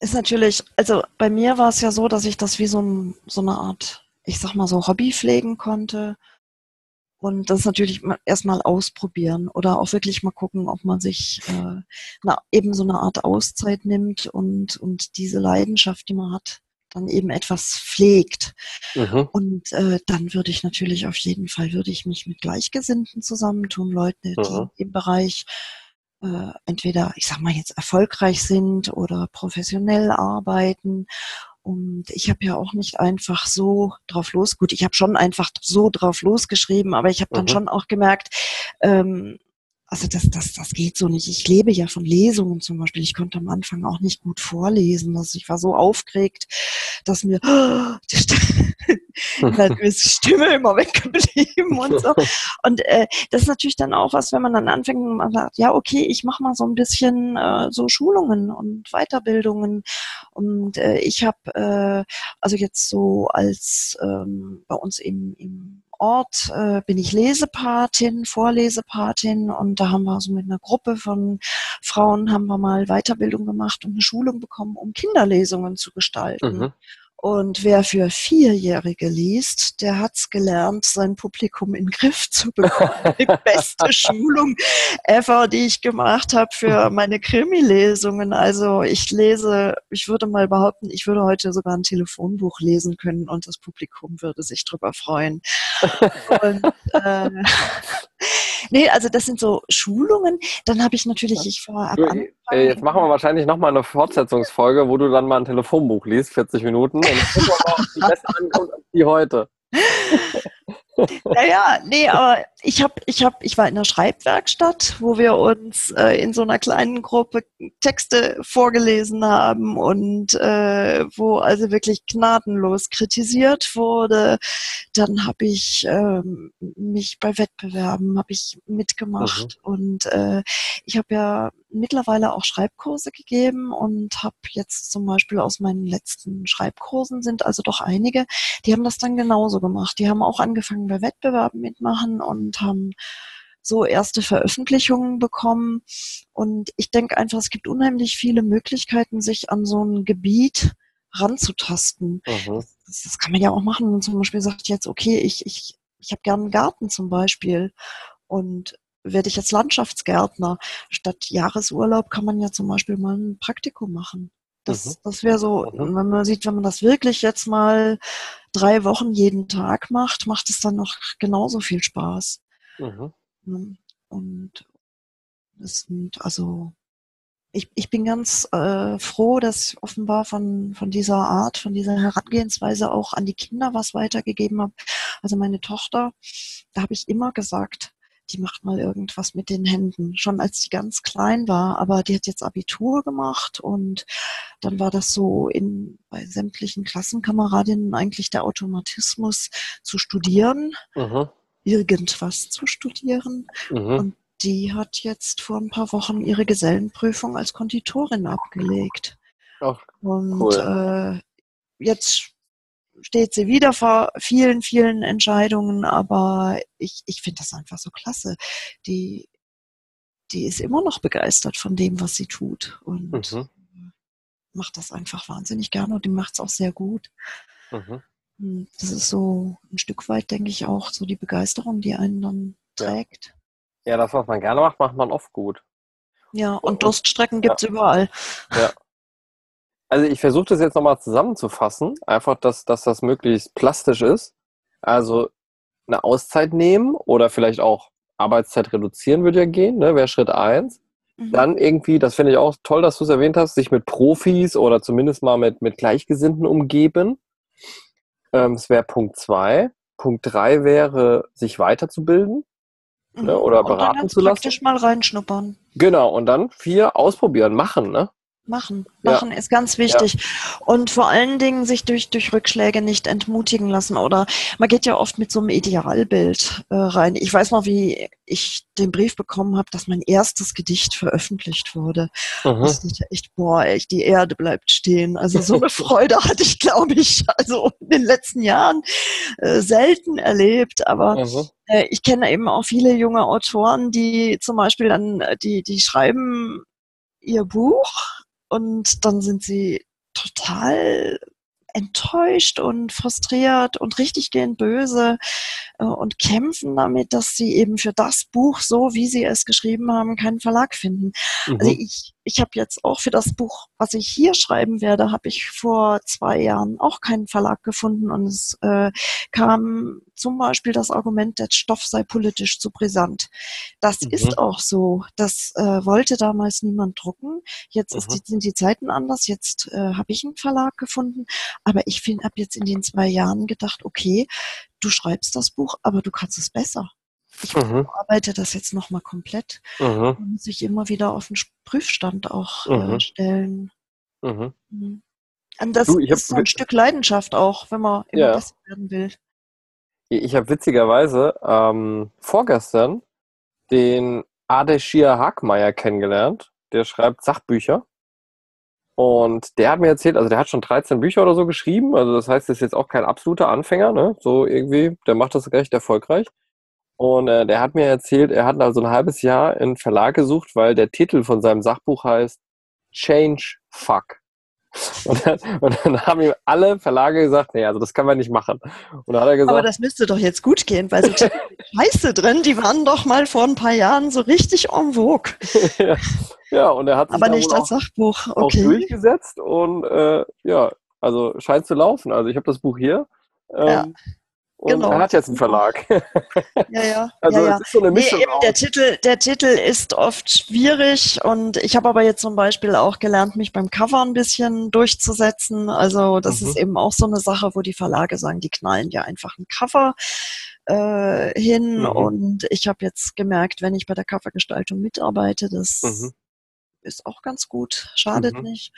ist natürlich, also bei mir war es ja so, dass ich das wie so, ein, so eine Art, ich sag mal so Hobby pflegen konnte. Und das natürlich erstmal ausprobieren oder auch wirklich mal gucken, ob man sich äh, na, eben so eine Art Auszeit nimmt und, und diese Leidenschaft, die man hat, dann eben etwas pflegt. Mhm. Und äh, dann würde ich natürlich auf jeden Fall, würde ich mich mit Gleichgesinnten zusammentun, Leute, die mhm. im Bereich äh, entweder, ich sag mal jetzt, erfolgreich sind oder professionell arbeiten. Und ich habe ja auch nicht einfach so drauf los. Gut, ich habe schon einfach so drauf losgeschrieben, aber ich habe dann mhm. schon auch gemerkt, ähm, also das, das, das geht so nicht. Ich lebe ja von Lesungen zum Beispiel. Ich konnte am Anfang auch nicht gut vorlesen. Also ich war so aufgeregt, dass mir (gasps) oh, (laughs) (laughs) die Stimme immer weggeblieben und so. (laughs) Und äh, das ist natürlich dann auch was, wenn man dann anfängt und man sagt, ja, okay, ich mache mal so ein bisschen äh, so Schulungen und Weiterbildungen. Und äh, ich habe äh, also jetzt so als ähm, bei uns im, im Ort äh, bin ich Lesepatin, Vorlesepatin und da haben wir so mit einer Gruppe von Frauen haben wir mal Weiterbildung gemacht und eine Schulung bekommen, um Kinderlesungen zu gestalten. Mhm. Und wer für Vierjährige liest, der hat's gelernt, sein Publikum in den Griff zu bekommen. (laughs) Die beste Schulung ever, die ich gemacht habe für meine Krimi-Lesungen. Also ich lese, ich würde mal behaupten, ich würde heute sogar ein Telefonbuch lesen können und das Publikum würde sich drüber freuen. (laughs) Und, äh, nee, also das sind so Schulungen. Dann habe ich natürlich, ich vorab
du, äh, Jetzt machen wir wahrscheinlich nochmal eine Fortsetzungsfolge, wo du dann mal ein Telefonbuch liest, 40 Minuten. Und gucken wir mal, ob die (laughs) besser ankommt als die heute.
naja, nee, aber ich habe, ich habe, ich war in der Schreibwerkstatt, wo wir uns äh, in so einer kleinen Gruppe Texte vorgelesen haben und äh, wo also wirklich gnadenlos kritisiert wurde. Dann habe ich ähm, mich bei Wettbewerben habe ich mitgemacht mhm. und äh, ich habe ja mittlerweile auch Schreibkurse gegeben und habe jetzt zum Beispiel aus meinen letzten Schreibkursen sind also doch einige, die haben das dann genauso gemacht. Die haben auch angefangen bei Wettbewerben mitmachen und haben so erste Veröffentlichungen bekommen. Und ich denke einfach, es gibt unheimlich viele Möglichkeiten, sich an so ein Gebiet ranzutasten. Mhm. Das, das, kann man ja auch machen. Wenn man zum Beispiel sagt jetzt, okay, ich, ich, ich habe gerne einen Garten zum Beispiel. Und werde ich jetzt Landschaftsgärtner. Statt Jahresurlaub kann man ja zum Beispiel mal ein Praktikum machen. Das, mhm. das wäre so, mhm. wenn man sieht, wenn man das wirklich jetzt mal drei Wochen jeden Tag macht, macht es dann noch genauso viel Spaß. Mhm. Ne? Und das sind also ich, ich bin ganz äh, froh, dass ich offenbar von, von dieser Art, von dieser Herangehensweise auch an die Kinder was weitergegeben habe. Also meine Tochter, da habe ich immer gesagt, die macht mal irgendwas mit den Händen. Schon als die ganz klein war, aber die hat jetzt Abitur gemacht und dann war das so in, bei sämtlichen Klassenkameradinnen eigentlich der Automatismus zu studieren, mhm. irgendwas zu studieren. Mhm. Und die hat jetzt vor ein paar Wochen ihre Gesellenprüfung als Konditorin abgelegt. Oh, und cool. äh, jetzt steht sie wieder vor vielen, vielen Entscheidungen, aber ich, ich finde das einfach so klasse. Die, die ist immer noch begeistert von dem, was sie tut und mhm. macht das einfach wahnsinnig gerne und die macht es auch sehr gut. Mhm. Hm, das ist so ein Stück weit, denke ich, auch so die Begeisterung, die einen dann trägt.
Ja, das, was man gerne macht, macht man oft gut.
Ja, und Durststrecken gibt es ja. überall.
Ja. Also ich versuche das jetzt nochmal zusammenzufassen, einfach, dass, dass das möglichst plastisch ist. Also eine Auszeit nehmen oder vielleicht auch Arbeitszeit reduzieren würde ja gehen, ne? wäre Schritt eins. Mhm. Dann irgendwie, das finde ich auch toll, dass du es erwähnt hast, sich mit Profis oder zumindest mal mit, mit Gleichgesinnten umgeben. Ähm, das wäre Punkt zwei. Punkt drei wäre, sich weiterzubilden
mhm. ne? oder beraten zu lassen. Praktisch mal reinschnuppern.
Genau, und dann vier, ausprobieren, machen. Ne?
Machen. Machen ja. ist ganz wichtig. Ja. Und vor allen Dingen sich durch, durch Rückschläge nicht entmutigen lassen. Oder man geht ja oft mit so einem Idealbild äh, rein. Ich weiß noch, wie ich den Brief bekommen habe, dass mein erstes Gedicht veröffentlicht wurde. Mhm. Das ist echt, boah, echt, die Erde bleibt stehen. Also so eine (laughs) Freude hatte ich, glaube ich, also in den letzten Jahren äh, selten erlebt. Aber mhm. äh, ich kenne eben auch viele junge Autoren, die zum Beispiel dann, äh, die, die schreiben ihr Buch und dann sind sie total enttäuscht und frustriert und richtig gehend böse äh, und kämpfen damit, dass sie eben für das Buch, so wie sie es geschrieben haben, keinen Verlag finden. Also mhm. Also ich, ich habe jetzt auch für das Buch, was ich hier schreiben werde, habe ich vor zwei Jahren auch keinen Verlag gefunden und es äh, kam zum Beispiel das Argument, der Stoff sei politisch zu brisant. Das mhm. ist auch so. Das äh, wollte damals niemand drucken. Jetzt mhm. die, sind die Zeiten anders. Jetzt äh, habe ich einen Verlag gefunden. Aber ich habe jetzt in den zwei Jahren gedacht, okay, du schreibst das Buch, aber du kannst es besser. Ich mhm. arbeite das jetzt nochmal komplett mhm. und muss sich immer wieder auf den Prüfstand auch äh, mhm. äh, stellen. Mhm. mhm. Und das du, ist so ein Stück Leidenschaft auch, wenn man immer ja. besser werden will.
Ich habe witzigerweise ähm, vorgestern den Adeshir Hagmeier kennengelernt. Der schreibt Sachbücher. Und der hat mir erzählt, also der hat schon 13 Bücher oder so geschrieben. Also das heißt, er ist jetzt auch kein absoluter Anfänger, ne? So irgendwie, der macht das recht erfolgreich. Und äh, der hat mir erzählt, er hat also ein halbes Jahr in Verlag gesucht, weil der Titel von seinem Sachbuch heißt Change Fuck. Und dann, (laughs) und dann, haben ihm alle Verlage gesagt, nee, also das kann man nicht machen. Und dann hat er gesagt,
aber das müsste doch jetzt gut gehen, weil so (laughs) Scheiße drin, die waren doch mal vor ein paar Jahren so richtig en vogue. (laughs)
ja. ja, und er hat sich
aber nicht als Sachbuch, okay.
auch durchgesetzt und äh, ja, also scheint zu laufen. Also ich habe das Buch hier. Ähm, ja. Und genau. er hat jetzt einen Verlag. (laughs)
Ja, ja. (laughs) Also ja, ja. es ist so eine Mischung. Nee, eben, der, Titel, der Titel ist oft schwierig und ich habe aber jetzt zum Beispiel auch gelernt, mich beim Cover ein bisschen durchzusetzen. Also das mhm. ist eben auch so eine Sache, wo die Verlage sagen, die knallen ja einfach ein Cover äh, hin. Mhm. Und ich habe jetzt gemerkt, wenn ich bei der Covergestaltung mitarbeite, das mhm. ist auch ganz gut, schadet mhm. nicht.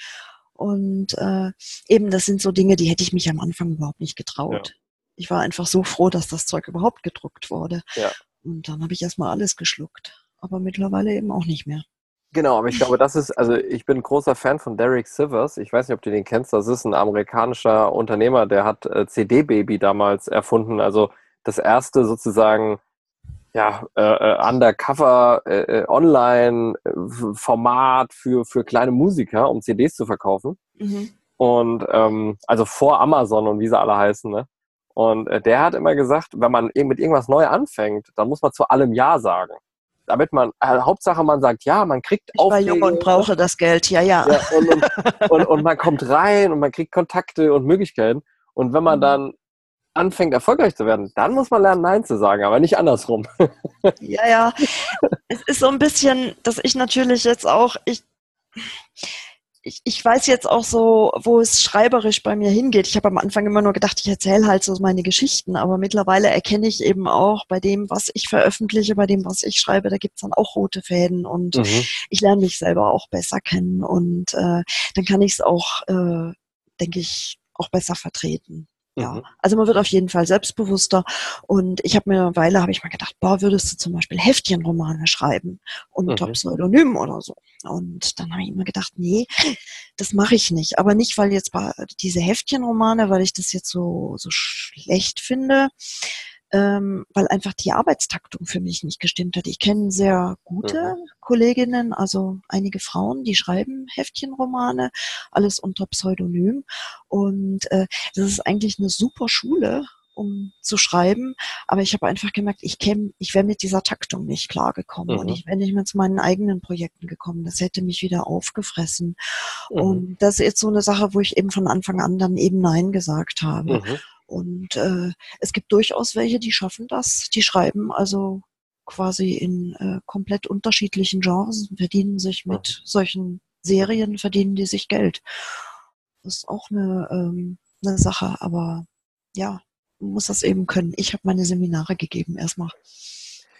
Und äh, eben, das sind so Dinge, die hätte ich mich am Anfang überhaupt nicht getraut. Ich war einfach so froh, dass das Zeug überhaupt gedruckt wurde. Ja. Und dann habe ich erstmal alles geschluckt. Aber mittlerweile eben auch nicht mehr.
Genau, aber ich glaube, das ist, also ich bin ein großer Fan von Derek Sivers. Ich weiß nicht, ob du den kennst. Das ist ein amerikanischer Unternehmer, der hat äh, CD-Baby damals erfunden. Also das erste sozusagen, ja, äh, äh Undercover äh, äh Online-Format für, für kleine Musiker, um CDs zu verkaufen. Mhm. Und ähm, also vor Amazon und wie sie alle heißen, ne? Und äh, der hat immer gesagt, wenn man mit irgendwas neu anfängt, dann muss man zu allem Ja sagen. Damit man, äh, Hauptsache man sagt, ja, man kriegt
Aufträge. Ich war jung und brauche das Geld, ja, ja. ja
und, und, und, und, man kommt rein und man kriegt Kontakte und Möglichkeiten. Und wenn man mhm. dann anfängt, erfolgreich zu werden, dann muss man lernen, Nein zu sagen, aber nicht andersrum. (laughs)
Ja, ja. Es ist so ein bisschen, dass ich natürlich jetzt auch, ich, ich, ich weiß jetzt auch so, wo es schreiberisch bei mir hingeht. Ich habe am Anfang immer nur gedacht, ich erzähle halt so meine Geschichten, aber mittlerweile erkenne ich eben auch bei dem, was ich veröffentliche, bei dem, was ich schreibe, da gibt's dann auch rote Fäden und mhm. ich lerne mich selber auch besser kennen und äh, dann kann ich es auch, äh, denke ich, auch besser vertreten. Ja, mhm. also man wird auf jeden Fall selbstbewusster. Und ich habe mir eine Weile, habe ich mal gedacht, boah, würdest du zum Beispiel Heftchenromane schreiben unter mhm. Pseudonym oder so. Und dann habe ich immer gedacht, nee, das mache ich nicht. Aber nicht, weil jetzt diese Heftchenromane, weil ich das jetzt so, so schlecht finde, ähm, weil einfach die Arbeitstaktung für mich nicht gestimmt hat. Ich kenne sehr gute mhm. Kolleginnen, also einige Frauen, die schreiben Heftchenromane, alles unter Pseudonym. Und äh, das ist eigentlich eine super Schule, um zu schreiben. Aber ich habe einfach gemerkt, ich käme, ich wäre mit dieser Taktung nicht klargekommen. Mhm. Und ich wäre nicht mehr zu meinen eigenen Projekten gekommen. Das hätte mich wieder aufgefressen. Mhm. Und das ist jetzt so eine Sache, wo ich eben von Anfang an dann eben Nein gesagt habe. Mhm. Und äh, es gibt durchaus welche, die schaffen das. Die schreiben also quasi in äh, komplett unterschiedlichen Genres, verdienen sich mit solchen Serien, verdienen die sich Geld. Das ist auch eine, ähm, eine Sache, aber ja, man muss das eben können. Ich habe meine Seminare gegeben erstmal.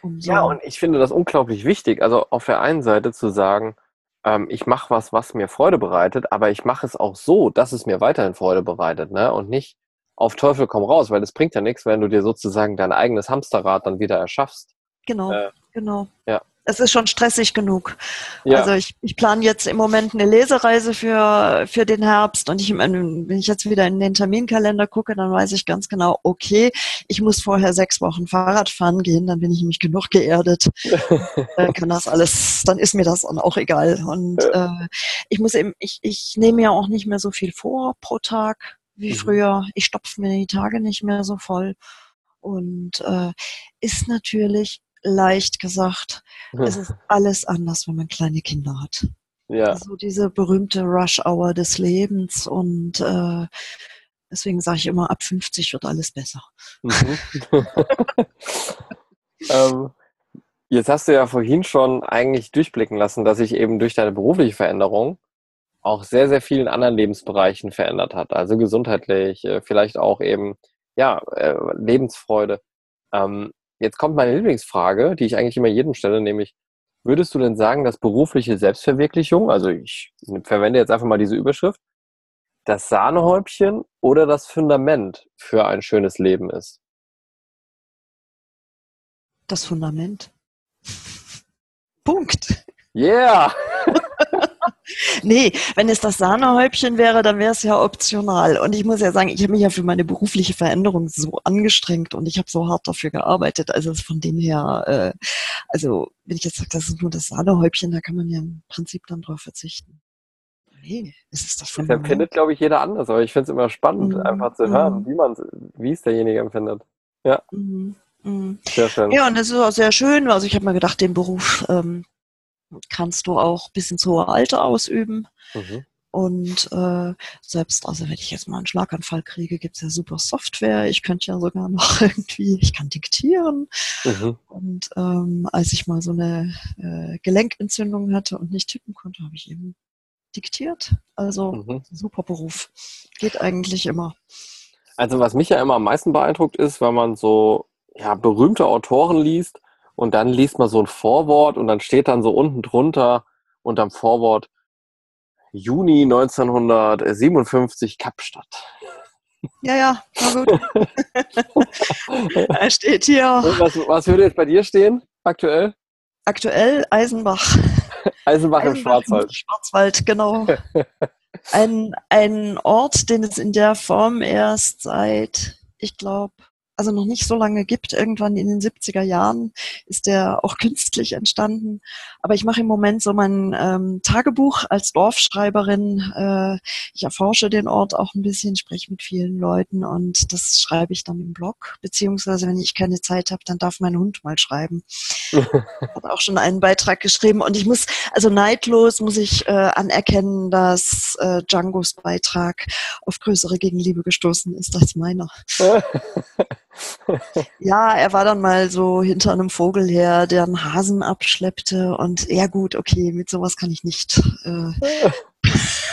Um so ja, und ich finde das unglaublich wichtig. Also auf der einen Seite zu sagen, ähm, ich mache was, was mir Freude bereitet, aber ich mache es auch so, dass es mir weiterhin Freude bereitet, ne? Und nicht, auf Teufel komm raus, weil das bringt ja nichts, wenn du dir sozusagen dein eigenes Hamsterrad dann wieder erschaffst.
Genau, äh, genau. Ja. Es ist schon stressig genug. Ja. Also ich, ich plane jetzt im Moment eine Lesereise für, für den Herbst und ich, wenn ich jetzt wieder in den Terminkalender gucke, dann weiß ich ganz genau, okay, ich muss vorher sechs Wochen Fahrrad fahren gehen, dann bin ich nämlich genug geerdet. (laughs) dann kann das alles, dann ist mir das dann auch egal. Und äh, ich muss eben, ich, ich nehme ja auch nicht mehr so viel vor pro Tag wie mhm. früher. Ich stopfe mir die Tage nicht mehr so voll. Und äh, ist natürlich leicht gesagt, es ist (laughs) alles anders, wenn man kleine Kinder hat. Ja. Also diese berühmte Rush-Hour des Lebens und äh, deswegen sage ich immer, ab 50 wird alles besser. Mhm. (laughs)
ähm, jetzt hast du ja vorhin schon eigentlich durchblicken lassen, dass sich eben durch deine berufliche Veränderung auch sehr, sehr vielen anderen Lebensbereichen verändert hat. Also gesundheitlich, äh, vielleicht auch eben, ja, äh, Lebensfreude. Ähm, jetzt kommt meine Lieblingsfrage, die ich eigentlich immer jedem stelle, nämlich, würdest du denn sagen, dass berufliche Selbstverwirklichung, also ich verwende jetzt einfach mal diese Überschrift, das Sahnehäubchen oder das Fundament für ein schönes Leben ist?
Das Fundament. (laughs) Punkt.
Yeah! (laughs)
nee, wenn es das Sahnehäubchen wäre, dann wäre es ja optional. Und ich muss ja sagen, ich habe mich ja für meine berufliche Veränderung so angestrengt und ich habe so hart dafür gearbeitet. Also von dem her, äh, also wenn ich jetzt sage, das ist nur das Sahnehäubchen, da kann man ja im Prinzip dann drauf verzichten.
Nee, ist es das von Das empfindet, glaube ich, jeder anders, aber ich finde es immer spannend, mhm. einfach zu hören, mhm. wie man wie es derjenige empfindet. Ja. Mhm.
mhm. Sehr schön. Ja, und das ist auch sehr schön. Also ich habe mir gedacht, den Beruf ähm, kannst du auch bis ins hohe Alter ausüben. Mhm. Und äh, selbst, also wenn ich jetzt mal einen Schlaganfall kriege, gibt es ja super Software. Ich könnte ja sogar noch (laughs) irgendwie, ich kann diktieren. Mhm. Und ähm, als ich mal so eine äh, Gelenkentzündung hatte und nicht tippen konnte, habe ich eben diktiert. Also mhm. super Beruf. Geht eigentlich immer.
Also was mich ja immer am meisten beeindruckt ist, wenn man so ja, berühmte Autoren liest, und dann liest man so ein Vorwort und dann steht dann so unten drunter unterm Vorwort Juni 1957 Kapstadt.
Ja, ja, na gut. (laughs) er steht hier.
Was, was würde jetzt bei dir stehen aktuell?
Aktuell Eisenbach.
Eisenbach, Eisenbach im Schwarzwald. Im
Schwarzwald, genau. (laughs) Ein, ein Ort, den es in der Form erst seit, ich glaube, also noch nicht so lange gibt. Irgendwann in den 70er Jahren ist der (laughs) auch künstlich entstanden. Aber ich mache im Moment so mein ähm, Tagebuch als Dorfschreiberin. Äh, ich erforsche den Ort auch ein bisschen, spreche mit vielen Leuten und das schreibe ich dann im Blog. Beziehungsweise, wenn ich keine Zeit habe, dann darf mein Hund mal schreiben. (laughs) Hat auch schon einen Beitrag geschrieben. Und ich muss, also neidlos muss ich äh, anerkennen, dass äh, Djangos Beitrag auf größere Gegenliebe gestoßen ist als meiner. (laughs) ja, er war dann mal so hinter einem Vogel her, der einen Hasen abschleppte und ja gut, okay, mit sowas kann ich nicht. Äh,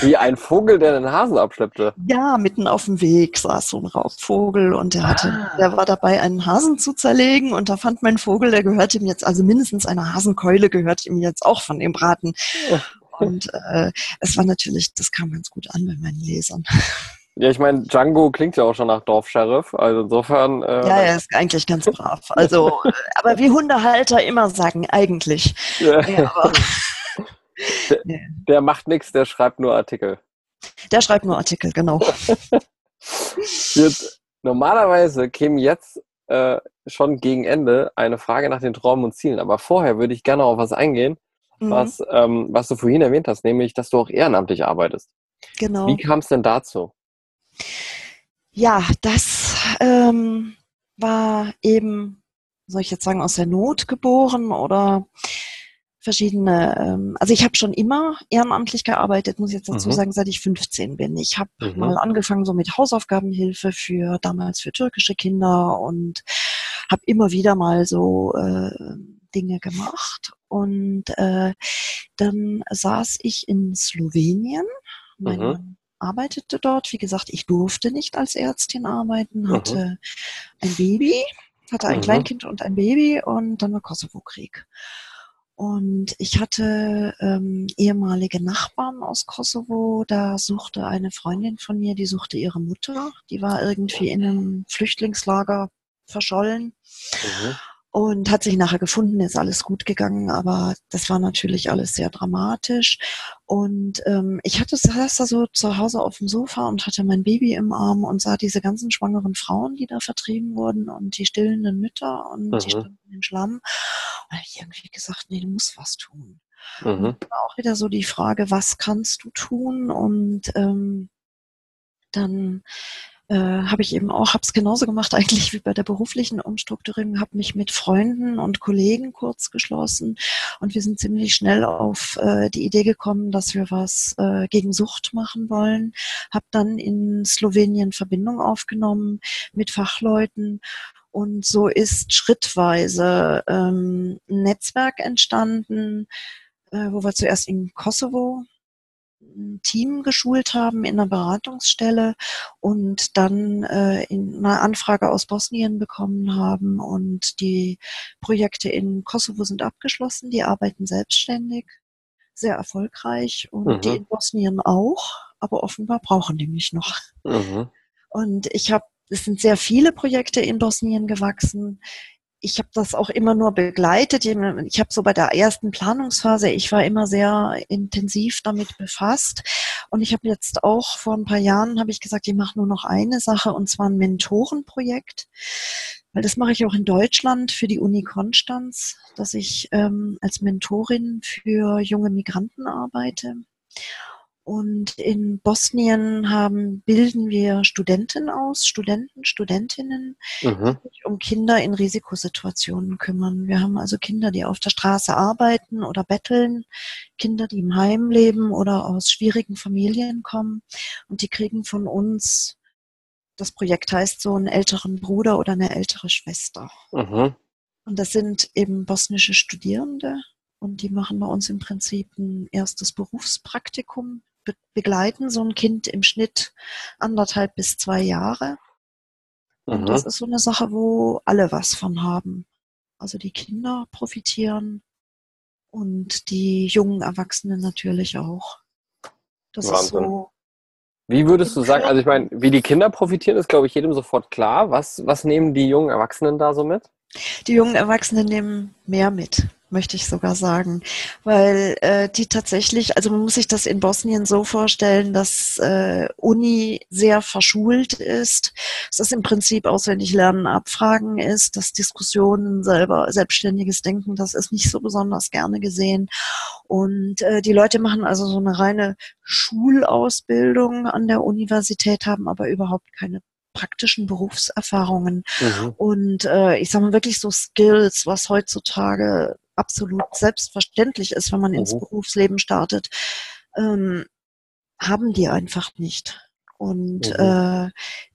Wie ein Vogel, der einen Hasen abschleppte?
Ja, mitten auf dem Weg saß so ein Raubvogel und der hatte, ah. der war dabei, einen Hasen zu zerlegen und da fand mein Vogel, der gehört ihm jetzt, also mindestens eine Hasenkeule gehört ihm jetzt auch von dem Braten. Und äh, es war natürlich, das kam ganz gut an bei meinen Lesern.
Ja, ich meine, Django klingt ja auch schon nach Dorfsheriff, also insofern.
Äh, ja, er ist eigentlich ganz brav. (laughs) Also, aber wie Hundehalter immer sagen, eigentlich. Ja. Ja,
der, (laughs) (laughs) der, macht nichts, der schreibt nur Artikel.
Der schreibt nur Artikel, genau.
jetzt, normalerweise käme jetzt äh, schon gegen Ende eine Frage nach den Träumen und Zielen, aber vorher würde ich gerne auf was eingehen, mhm. was, ähm, was du vorhin erwähnt hast, nämlich, dass du auch ehrenamtlich arbeitest. Genau. Wie kam es denn dazu?
Ja, das ähm, war eben, soll ich jetzt sagen, aus der Not geboren oder verschiedene, ähm, also ich habe schon immer ehrenamtlich gearbeitet, muss ich jetzt dazu mhm. sagen, seit ich 15 bin. Ich habe mhm. mal angefangen so mit Hausaufgabenhilfe für damals für türkische Kinder und habe immer wieder mal so äh, Dinge gemacht. Und äh, dann saß ich in Slowenien. Mein mhm arbeitete dort. Wie gesagt, ich durfte nicht als Ärztin arbeiten, hatte mhm. ein Baby, hatte ein mhm. Kleinkind und ein Baby und dann war Kosovo-Krieg. Und ich hatte ähm, ehemalige Nachbarn aus Kosovo. Da suchte eine Freundin von mir, die suchte ihre Mutter. Die war irgendwie in einem Flüchtlingslager verschollen. Mhm und hat sich nachher gefunden, ist alles gut gegangen, aber das war natürlich alles sehr dramatisch. Und ähm, ich hatte saß da so zu Hause auf dem Sofa und hatte mein Baby im Arm und sah diese ganzen schwangeren Frauen, die da vertrieben wurden und die stillenden Mütter und mhm. die standen im Schlamm. Und habe ich irgendwie gesagt, nee, du musst was tun. Mhm. Auch wieder so die Frage, was kannst du tun? Und ähm, dann äh, habe ich eben auch, habe es genauso gemacht (laughs) eigentlich wie bei der beruflichen Umstrukturierung, habe mich mit Freunden und Kollegen kurz geschlossen und wir sind ziemlich schnell auf äh, die Idee gekommen, dass wir was äh, gegen Sucht machen wollen. Habe dann in Slowenien Verbindung aufgenommen mit Fachleuten und so ist schrittweise ähm, ein Netzwerk entstanden, äh, wo wir zuerst in Kosovo ein Team geschult haben in einer Beratungsstelle und dann äh, eine Anfrage aus Bosnien bekommen haben und die Projekte in Kosovo sind abgeschlossen, die arbeiten selbstständig, sehr erfolgreich und mhm. die in Bosnien auch, aber offenbar brauchen die mich noch. Mhm. Und ich habe, es sind sehr viele Projekte in Bosnien gewachsen ich habe das auch immer nur begleitet. Ich habe so bei der ersten Planungsphase, ich war immer sehr intensiv damit befasst. Und ich habe jetzt auch vor ein paar Jahren, habe ich gesagt, ich mache nur noch eine Sache, und zwar ein Mentorenprojekt. Weil das mache ich auch in Deutschland für die Uni Konstanz, dass ich ähm, als Mentorin für junge Migranten arbeite. Und in Bosnien haben, bilden wir Studenten aus, Studenten, Studentinnen, mhm. die sich um Kinder in Risikosituationen kümmern. Wir haben also Kinder, die auf der Straße arbeiten oder betteln, Kinder, die im Heim leben oder aus schwierigen Familien kommen. Und die kriegen von uns, das Projekt heißt so, einen älteren Bruder oder eine ältere Schwester. Mhm. Und das sind eben bosnische Studierende. Und die machen bei uns im Prinzip ein erstes Berufspraktikum be begleiten so ein Kind im Schnitt anderthalb bis zwei Jahre. Und mhm. das ist so eine Sache, wo alle was von haben. Also die Kinder profitieren und die jungen Erwachsenen natürlich auch.
Das Wahnsinn. ist so. Wie würdest du sagen, also ich meine, wie die Kinder profitieren, ist, glaube ich, jedem sofort klar. Was, was nehmen die jungen Erwachsenen da so mit?
Die jungen Erwachsenen nehmen mehr mit möchte ich sogar sagen, weil äh, die tatsächlich, also man muss sich das in Bosnien so vorstellen, dass äh, Uni sehr verschult ist, dass das im Prinzip auswendig lernen, abfragen ist, dass Diskussionen selber, selbstständiges Denken, das ist nicht so besonders gerne gesehen. Und äh, die Leute machen also so eine reine Schulausbildung an der Universität, haben aber überhaupt keine praktischen Berufserfahrungen mhm. und äh, ich sage mal wirklich so Skills, was heutzutage absolut selbstverständlich ist, wenn man ins mhm. Berufsleben startet, ähm, haben die einfach nicht. Und mhm. äh,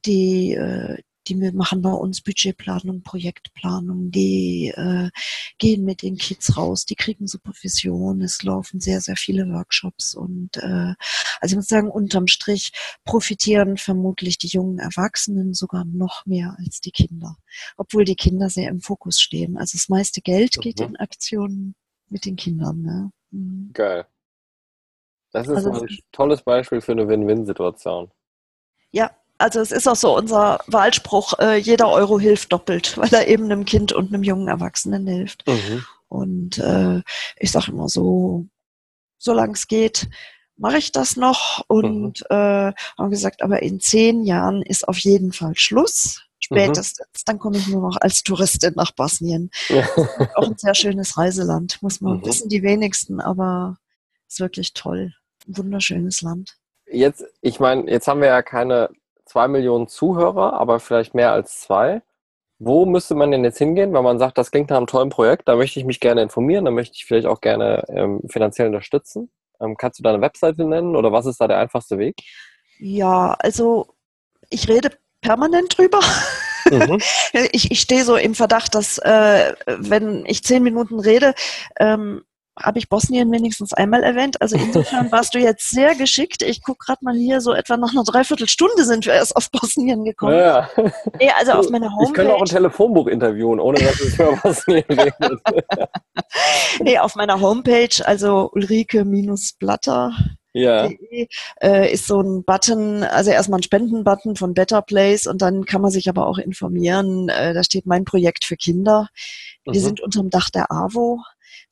die, äh, die machen bei uns Budgetplanung, Projektplanung, die äh, gehen mit den Kids raus, die kriegen Supervision, es laufen sehr, sehr viele Workshops und äh, also ich muss sagen, unterm Strich profitieren vermutlich die jungen Erwachsenen sogar noch mehr als die Kinder, obwohl die Kinder sehr im Fokus stehen. Also das meiste Geld geht mhm. in Aktionen mit den Kindern. Ne?
Mhm. Geil. Das ist also ein tolles Beispiel für eine Win-Win-Situation.
Ja, also es ist auch so unser Wahlspruch, äh, jeder Euro hilft doppelt, weil er eben einem Kind und einem jungen Erwachsenen hilft. Mhm. Und äh, ich sage immer so, solange es geht, mache ich das noch. Und mhm. äh, haben gesagt, aber in zehn Jahren ist auf jeden Fall Schluss. Spätestens, mhm. dann komme ich nur noch als Touristin nach Bosnien. (laughs) Ja. Auch ein sehr schönes Reiseland, muss man mhm. wissen, die wenigsten, aber ist wirklich toll. Ein wunderschönes Land.
Jetzt, ich meine, jetzt haben wir ja keine zwei Millionen Zuhörer, aber vielleicht mehr als zwei. Wo müsste man denn jetzt hingehen, wenn man sagt, das klingt nach einem tollen Projekt, da möchte ich mich gerne informieren, da möchte ich vielleicht auch gerne ähm, finanziell unterstützen? Ähm, kannst du da eine Webseite nennen oder was ist da der einfachste Weg?
Ja, also ich rede permanent drüber. Mhm. (laughs) ich, ich stehe so im Verdacht, dass äh, wenn ich zehn Minuten rede, ähm, habe ich Bosnien wenigstens einmal erwähnt. Also insofern warst du jetzt sehr geschickt. Ich gucke gerade mal hier, so etwa nach einer Dreiviertelstunde sind wir erst auf Bosnien gekommen. Ja.
Nee, also auf meiner Homepage. Ich könnte auch ein Telefonbuch intervieuen, ohne dass ich über Bosnien rede. (laughs)
nee, auf meiner Homepage, also Ulrike-Blatter. Ja. Äh, ist so ein Button, also erstmal ein Spendenbutton von Better Place und dann kann man sich aber auch informieren. Äh, da steht mein Projekt für Kinder. Wir mhm. sind unter dem Dach der AWO.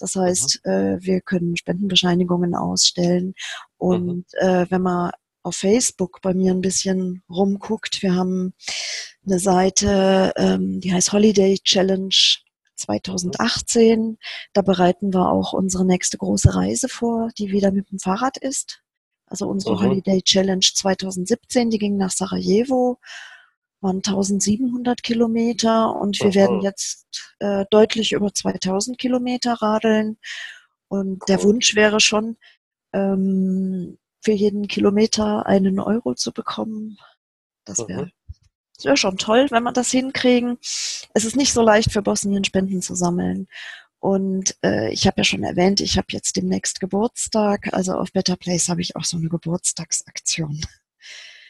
Das heißt, äh, wir können Spendenbescheinigungen ausstellen. Und mhm. äh, wenn man auf Facebook bei mir ein bisschen rumguckt, wir haben eine Seite, ähm, die heißt Holiday Challenge 2018. Da bereiten wir auch unsere nächste große Reise vor, die wieder mit dem Fahrrad ist. Also unsere mhm. Holiday Challenge 2017, die ging nach Sarajevo waren 1700 Kilometer und wir Aha. werden jetzt äh, deutlich über 2000 Kilometer radeln. Und cool. der Wunsch wäre schon, ähm, für jeden Kilometer einen Euro zu bekommen. Das wäre wär schon toll, wenn wir das hinkriegen. Es ist nicht so leicht für Bosnien Spenden zu sammeln. Und äh, ich habe ja schon erwähnt, ich habe jetzt demnächst Geburtstag. Also auf Better Place habe ich auch so eine Geburtstagsaktion.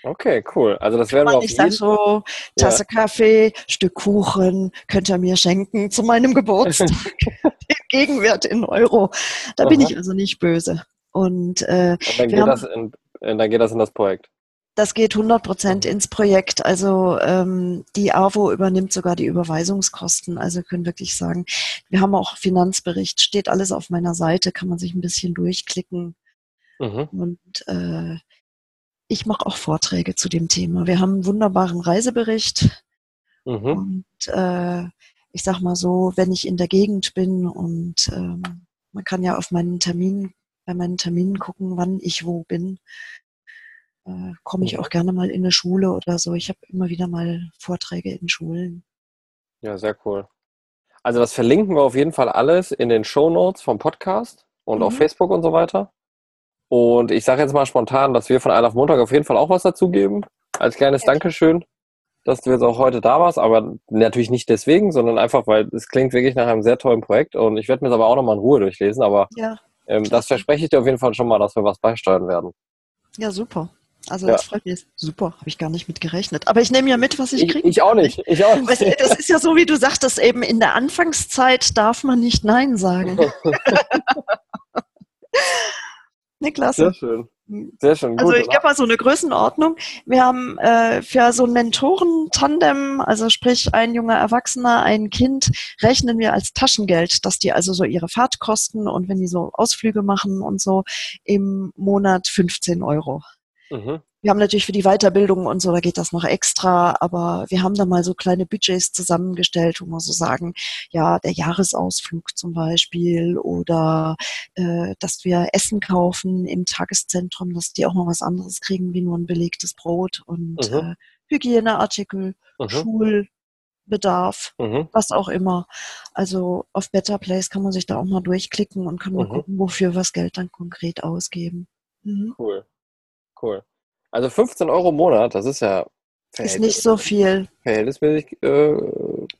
Okay, cool. Also das werden wir auf
Ich sage so, Tasse ja. Kaffee, Stück Kuchen, könnt ihr mir schenken zu meinem Geburtstag. (laughs) Den Gegenwert in Euro. Da Aha. bin ich also nicht böse. Und, äh,
Und dann, geht haben, das in, dann geht das in das Projekt.
Das geht 100 Prozent ins Projekt. Also ähm, die AWO übernimmt sogar die Überweisungskosten. Also können wirklich sagen, wir haben auch Finanzbericht, steht alles auf meiner Seite, kann man sich ein bisschen durchklicken. Mhm. Und äh, ich mache auch Vorträge zu dem Thema. Wir haben einen wunderbaren Reisebericht. Mhm. Und äh, ich sag mal so, wenn ich in der Gegend bin und ähm, man kann ja auf meinen Terminen, bei meinen Terminen gucken, wann ich wo bin, äh, komme ich mhm. auch gerne mal in eine Schule oder so. Ich habe immer wieder mal Vorträge in Schulen.
Ja, sehr cool. Also das verlinken wir auf jeden Fall alles in den Show Notes vom Podcast und mhm. auf Facebook und so weiter. Und ich sage jetzt mal spontan, dass wir von Ein auf Montag auf jeden Fall auch was dazugeben. Als kleines ja. Dankeschön, dass du jetzt auch heute da warst. Aber natürlich nicht deswegen, sondern einfach, weil es klingt wirklich nach einem sehr tollen Projekt. Und ich werde mir das aber auch nochmal in Ruhe durchlesen. Aber ja, ähm, das verspreche ich dir auf jeden Fall schon mal, dass wir was beisteuern werden.
Ja, super. Also ja. das freut mich. Super, habe ich gar nicht mit gerechnet. Aber ich nehme ja mit, was ich kriege.
Ich, ich, auch nicht. Ich auch nicht.
Das ist ja so, wie du sagtest, eben in der Anfangszeit darf man nicht Nein sagen. (laughs) (laughs) Ne, klasse.
Sehr schön. Sehr schön.
Also Gut, also ich gebe mal so eine Größenordnung. Wir haben äh, für so ein Mentoren-Tandem, also sprich ein junger Erwachsener, ein Kind, rechnen wir als Taschengeld, dass die also so ihre Fahrt kosten und wenn die so Ausflüge machen und so im Monat 15 Euro. Mhm. Wir haben natürlich für die Weiterbildung und so, da geht das noch extra, aber wir haben da mal so kleine Budgets zusammengestellt, wo wir so sagen, ja, der Jahresausflug zum Beispiel oder äh, dass wir Essen kaufen im Tageszentrum, dass die auch mal was anderes kriegen wie nur ein belegtes Brot und mhm. äh, Hygieneartikel, mhm. Schulbedarf, mhm. was auch immer. Also auf Better Place kann man sich da auch mal durchklicken und kann mal mhm. gucken, wofür wir das Geld dann konkret ausgeben.
Mhm. Cool. Cool. Also 15 Euro im Monat, das ist ja.
Ist nicht so viel.
Verhältnismäßig. Äh,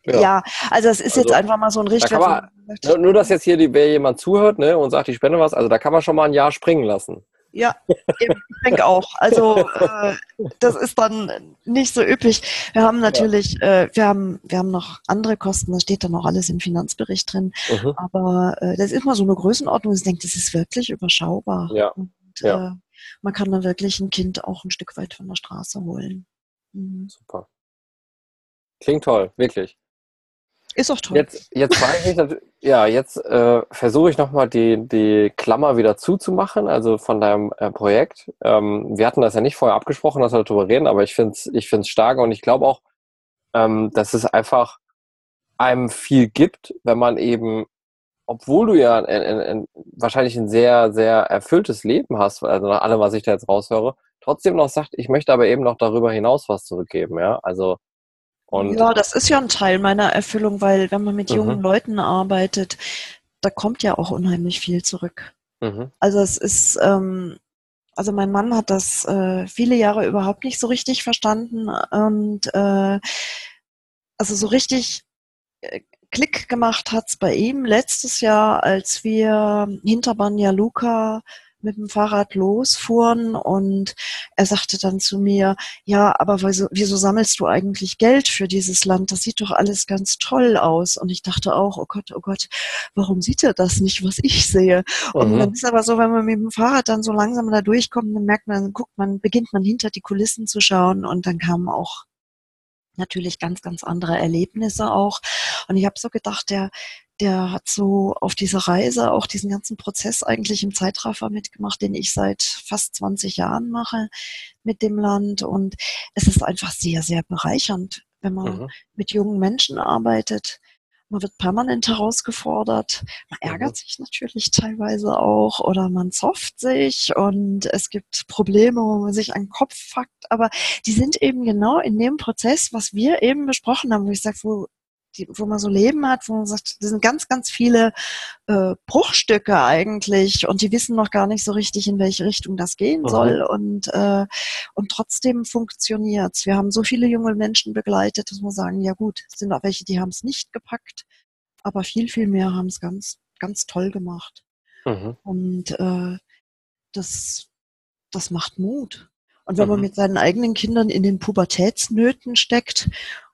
ja. ja. also es ist also, jetzt einfach mal so ein Richtwert.
Da nur, dass jetzt hier die, wer jemand zuhört ne, und sagt, ich spende was, also da kann man schon mal ein Jahr springen lassen.
Ja, (laughs) ich denke auch. Also äh, das ist dann nicht so üppig. Wir haben natürlich, ja. äh, wir haben, wir haben noch andere Kosten, das steht dann auch alles im Finanzbericht drin. Mhm. Aber äh, das ist mal so eine Größenordnung, ich denke, das ist wirklich überschaubar.
Ja. Und, ja.
Man kann dann wirklich ein Kind auch ein Stück weit von der Straße holen.
Mhm. Super. Klingt toll, wirklich.
Ist auch toll.
Jetzt, jetzt ich, ja, jetzt äh, versuche ich nochmal die, die Klammer wieder zuzumachen, also von deinem äh, Projekt. Ähm, wir hatten das ja nicht vorher abgesprochen, dass wir darüber reden, aber ich finde es ich find's stark und ich glaube auch, ähm, dass es einfach einem viel gibt, wenn man eben obwohl du ja ein, ein, ein, wahrscheinlich ein sehr, sehr erfülltes Leben hast, also nach allem, was ich da jetzt raushöre, trotzdem noch sagt, ich möchte aber eben noch darüber hinaus was zurückgeben, ja. Also
und ja, das ist ja ein Teil meiner Erfüllung, weil wenn man mit mhm. jungen Leuten arbeitet, da kommt ja auch unheimlich viel zurück. Mhm. Also es ist, ähm, also mein Mann hat das äh, viele Jahre überhaupt nicht so richtig verstanden und äh, also so richtig äh, Klick gemacht hat's bei ihm letztes Jahr, als wir hinter Banja Luka mit dem Fahrrad losfuhren und er sagte dann zu mir, ja, aber wieso, wieso sammelst du eigentlich Geld für dieses Land? Das sieht doch alles ganz toll aus. Und ich dachte auch, oh Gott, oh Gott, warum sieht er das nicht, was ich sehe? Und mhm. dann ist aber so, wenn man mit dem Fahrrad dann so langsam da durchkommt, dann merkt man, guckt man, beginnt man hinter die Kulissen zu schauen und dann kamen auch natürlich ganz, ganz andere Erlebnisse auch. Und ich habe so gedacht, der, der hat so auf dieser Reise auch diesen ganzen Prozess eigentlich im Zeitraffer mitgemacht, den ich seit fast 20 Jahren mache mit dem Land. Und es ist einfach sehr, sehr bereichernd, wenn man mhm. mit jungen Menschen arbeitet, man wird permanent herausgefordert. Man ärgert sich natürlich teilweise auch oder man zofft sich und es gibt Probleme, wo man sich an den Kopf fuckt. Aber die sind eben genau in dem Prozess, was wir eben besprochen haben, wo ich sage, wo die, wo man so Leben hat, wo man sagt, das sind ganz, ganz viele äh, Bruchstücke eigentlich und die wissen noch gar nicht so richtig, in welche Richtung das gehen mhm. soll und, äh, und trotzdem funktioniert's. Wir haben so viele junge Menschen begleitet, dass wir sagen, ja gut, es sind auch welche, die haben es nicht gepackt, aber viel, viel mehr haben es ganz, ganz toll gemacht. Mhm. Und äh, das, das macht Mut. Und wenn mhm. man mit seinen eigenen Kindern in den Pubertätsnöten steckt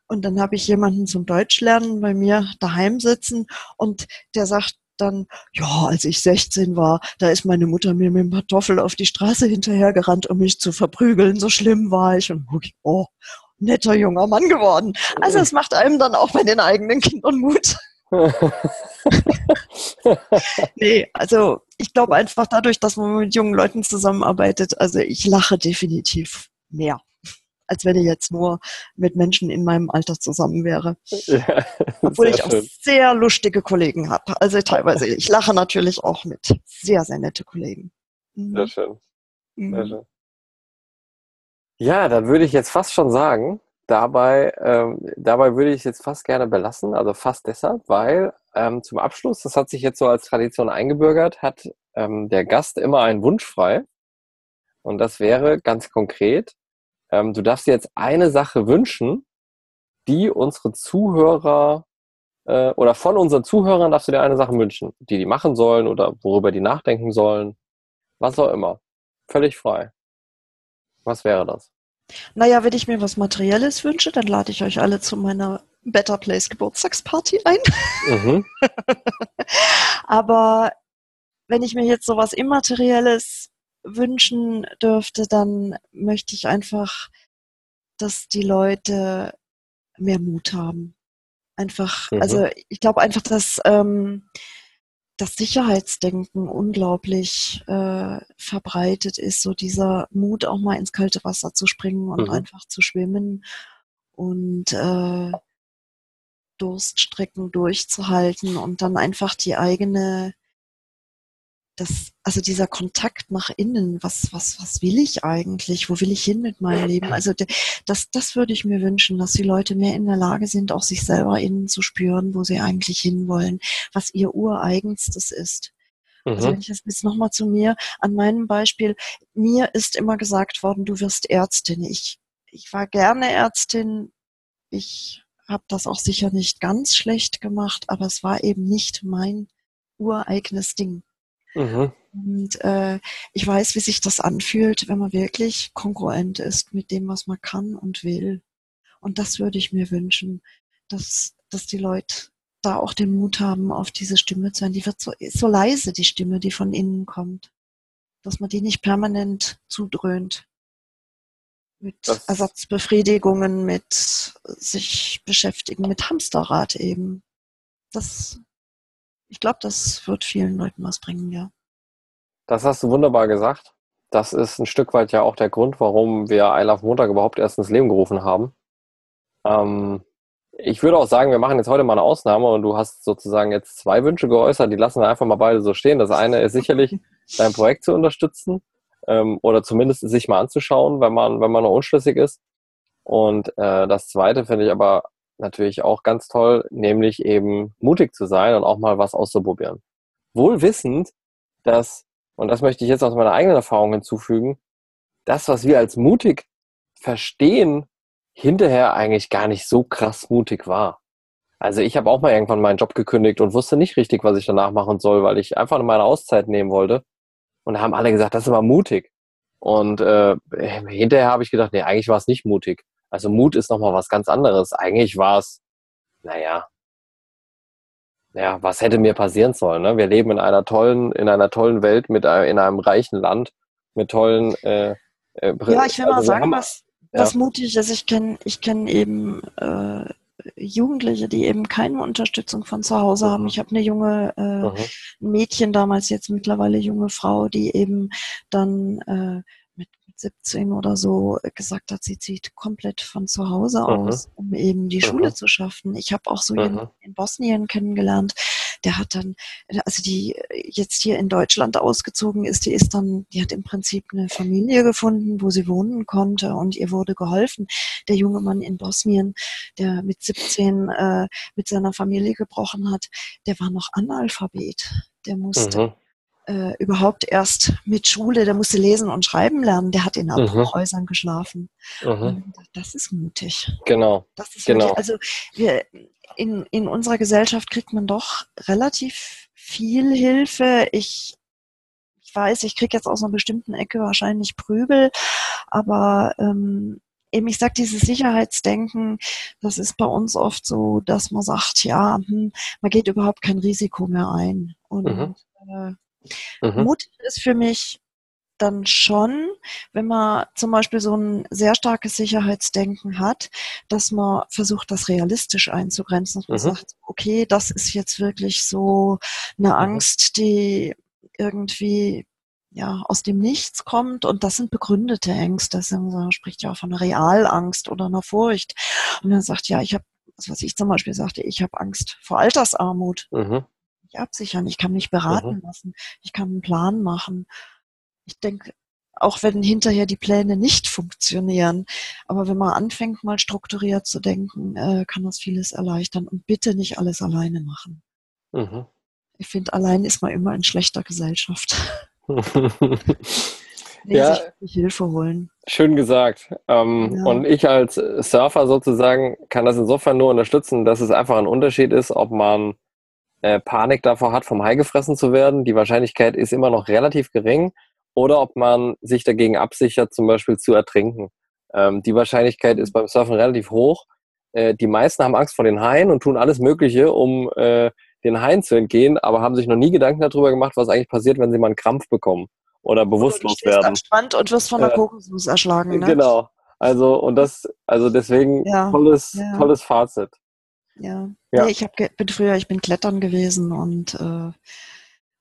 und dann habe ich jemanden zum Deutschlernen bei mir daheim sitzen und der sagt dann, ja, als ich 16 war, da ist meine Mutter mir mit dem Kartoffel auf die Straße hinterhergerannt, um mich zu verprügeln. So schlimm war ich. Und oh, netter junger Mann geworden. Also es macht einem dann auch bei den eigenen Kindern Mut. (laughs) nee, also ich glaube einfach dadurch, dass man mit jungen Leuten zusammenarbeitet, also ich lache definitiv mehr, als wenn ich jetzt nur mit Menschen in meinem Alter zusammen wäre. Ja, (laughs) Obwohl ich auch schön. sehr lustige Kollegen habe. Also teilweise, ich lache natürlich auch mit sehr, sehr nette Kollegen.
Mhm. Sehr schön. Sehr mhm. schön. Ja, dann würde ich jetzt fast schon sagen, dabei, ähm, dabei würde ich es jetzt fast gerne belassen, also fast deshalb, weil ähm, zum Abschluss, das hat sich jetzt so als Tradition eingebürgert, hat ähm, der Gast immer einen Wunsch frei. Und das wäre ganz konkret, ähm, du darfst dir jetzt eine Sache wünschen, die unsere Zuhörer äh, oder von unseren Zuhörern darfst du dir eine Sache wünschen, die die machen sollen oder worüber die nachdenken sollen, was auch immer. Völlig frei. Was wäre das?
Naja, wenn ich mir was Materielles wünsche, dann lade ich euch alle zu meiner Better Place Geburtstagsparty ein. Mhm. (laughs) Aber wenn ich mir jetzt sowas Immaterielles wünschen dürfte, dann möchte ich einfach, dass die Leute mehr Mut haben. Einfach, mhm. also ich glaube einfach, dass ähm, das Sicherheitsdenken unglaublich äh, verbreitet ist, so dieser Mut, auch mal ins kalte Wasser zu springen und mhm. einfach zu schwimmen und äh, Durststrecken durchzuhalten und dann einfach die eigene das, also dieser Kontakt nach innen, was, was, was will ich eigentlich? Wo will ich hin mit meinem Leben? (laughs) Also das, das würde ich mir wünschen, dass die Leute mehr in der Lage sind, auch sich selber innen zu spüren, wo sie eigentlich hinwollen, was ihr ureigenstes ist. Also mhm. Wenn ich das jetzt nochmal zu mir, an meinem Beispiel, mir ist immer gesagt worden, du wirst Ärztin. Ich, ich war gerne Ärztin. Ich habe das auch sicher nicht ganz schlecht gemacht, aber es war eben nicht mein ureigenes Ding. Mhm. Und äh, ich weiß, wie sich das anfühlt, wenn man wirklich konkurrent ist mit dem, was man kann und will. Und das würde ich mir wünschen, dass, dass die Leute da auch den Mut haben, auf diese Stimme zu hören. Die wird so, so leise, die Stimme, die von innen kommt. Dass man die nicht permanent zudröhnt. Mit das Ersatzbefriedigungen, mit sich beschäftigen, mit Hamsterrad eben. Das ich glaube, das wird vielen Leuten was bringen, ja.
Das hast du wunderbar gesagt. Das ist ein Stück weit ja auch der Grund, warum wir I Love Montag überhaupt erst ins Leben gerufen haben. Ähm, ich würde auch sagen, wir machen jetzt heute mal eine Ausnahme und du hast sozusagen jetzt zwei Wünsche geäußert, die lassen wir einfach mal beide so stehen. Das eine ist sicherlich, (laughs) dein Projekt zu unterstützen ähm, oder zumindest sich mal anzuschauen, wenn man, wenn man noch unschlüssig ist. Und äh, das zweite finde ich aber natürlich auch ganz toll, nämlich eben mutig zu sein und auch mal was auszuprobieren. Wohl wissend, dass, und das möchte ich jetzt aus meiner eigenen Erfahrung hinzufügen, das, was wir als mutig verstehen, hinterher eigentlich gar nicht so krass mutig war. Also ich habe auch mal irgendwann meinen Job gekündigt und wusste nicht richtig, was ich danach machen soll, weil ich einfach meine Auszeit nehmen wollte. Und da haben alle gesagt, das ist aber mutig. Und äh, hinterher habe ich gedacht, nee, eigentlich war es nicht mutig. Also Mut ist nochmal was ganz anderes. Eigentlich war es, naja, ja, was hätte mir passieren sollen? Ne? Wir leben in einer tollen, in einer tollen Welt mit äh, in einem reichen Land mit tollen. Äh,
äh, ja, ich will also mal sagen, was, ja. was mutig ist. Ich kenne, ich kenne eben äh, Jugendliche, die eben keine Unterstützung von zu Hause mhm. haben. Ich habe eine junge äh, mhm. Mädchen damals jetzt mittlerweile junge Frau, die eben dann äh, 17 oder so gesagt hat, sie zieht komplett von zu Hause mhm. aus, um eben die mhm. Schule zu schaffen. Ich habe auch so mhm. in Bosnien kennengelernt, der hat dann, also die jetzt hier in Deutschland ausgezogen ist, die ist dann, die hat im Prinzip eine Familie gefunden, wo sie wohnen konnte und ihr wurde geholfen. Der junge Mann in Bosnien, der mit 17 äh, mit seiner Familie gebrochen hat, der war noch Analphabet. Der musste mhm äh, überhaupt erst mit Schule, der musste lesen und schreiben lernen, der hat in
Mhm.
Abbruchhäusern geschlafen.
Mhm.
Das ist mutig.
Genau.
Das ist
Genau.
wirklich, also wir, in, in unserer Gesellschaft kriegt man doch relativ viel Hilfe. Ich, ich weiß, ich kriege jetzt aus einer bestimmten Ecke wahrscheinlich Prügel, aber ähm, eben, ich sag dieses Sicherheitsdenken, das ist bei uns oft so, dass man sagt, ja, hm, man geht überhaupt kein Risiko mehr ein. Und
Mhm.
äh,
Mhm.
mutig ist für mich dann schon, wenn man zum Beispiel so ein sehr starkes Sicherheitsdenken hat, dass man versucht, das realistisch einzugrenzen. Dass man
Mhm.
sagt, okay, das ist jetzt wirklich so eine Angst, die irgendwie ja, aus dem Nichts kommt und das sind begründete Ängste. Man spricht ja auch von einer Realangst oder einer Furcht. Und dann sagt, ja, ich habe, was ich zum Beispiel sagte, ich habe Angst vor Altersarmut
Mhm.
Mich absichern, ich kann mich beraten lassen, ich kann einen Plan machen. Ich denke, auch wenn hinterher die Pläne nicht funktionieren, aber wenn man anfängt, mal strukturiert zu denken, äh, kann das vieles erleichtern und bitte nicht alles alleine machen.
Mhm.
Ich finde, allein ist man immer in schlechter Gesellschaft. (laughs) Nee,
Ja.
Hilfe holen.
Schön gesagt. Ähm,
Ja.
Und ich als Surfer sozusagen kann das insofern nur unterstützen, dass es einfach ein Unterschied ist, ob man äh, Panik davor hat, vom Hai gefressen zu werden. Die Wahrscheinlichkeit ist immer noch relativ gering. Oder ob man sich dagegen absichert, zum Beispiel zu ertrinken. Ähm, die Wahrscheinlichkeit ist beim Surfen relativ hoch. Äh, die meisten haben Angst vor den Haien und tun alles Mögliche, um äh, den Haien zu entgehen, aber haben sich noch nie Gedanken darüber gemacht, was eigentlich passiert, wenn sie mal einen Krampf bekommen oder
du
bewusstlos
stehst am
werden.
Strand und wirst von der
Äh,
Kokosnuss erschlagen. Ne?
Genau. Also, und das, also deswegen
Ja,
tolles,
ja.
tolles Fazit.
Ja.
Ja.
Nee, ich hab, bin früher, ich bin klettern gewesen und äh,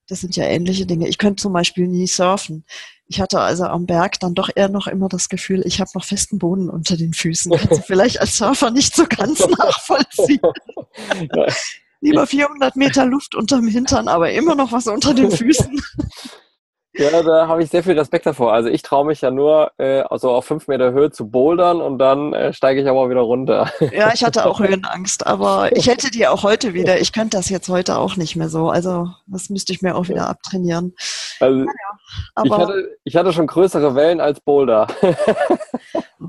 das sind ja ähnliche Dinge. Ich könnte zum Beispiel nie surfen. Ich hatte also am Berg dann doch eher noch immer das Gefühl, ich habe noch festen Boden unter den Füßen. Kannst (laughs) du vielleicht als Surfer nicht so ganz (laughs) nachvollziehen. Lieber 400 Meter Luft unterm Hintern, aber immer noch was unter den (laughs) Füßen.
Ja, da habe ich sehr viel Respekt davor. Also ich traue mich ja nur äh, also auf fünf Meter Höhe zu bouldern und dann äh, steige ich aber wieder runter.
Ja, ich hatte auch Höhenangst, aber ich hätte die auch heute wieder. Ich könnte das jetzt heute auch nicht mehr so. Also das müsste ich mir auch wieder abtrainieren.
Also ich,
Aber
hatte, ich hatte schon größere Wellen als Boulder. (laughs)
oh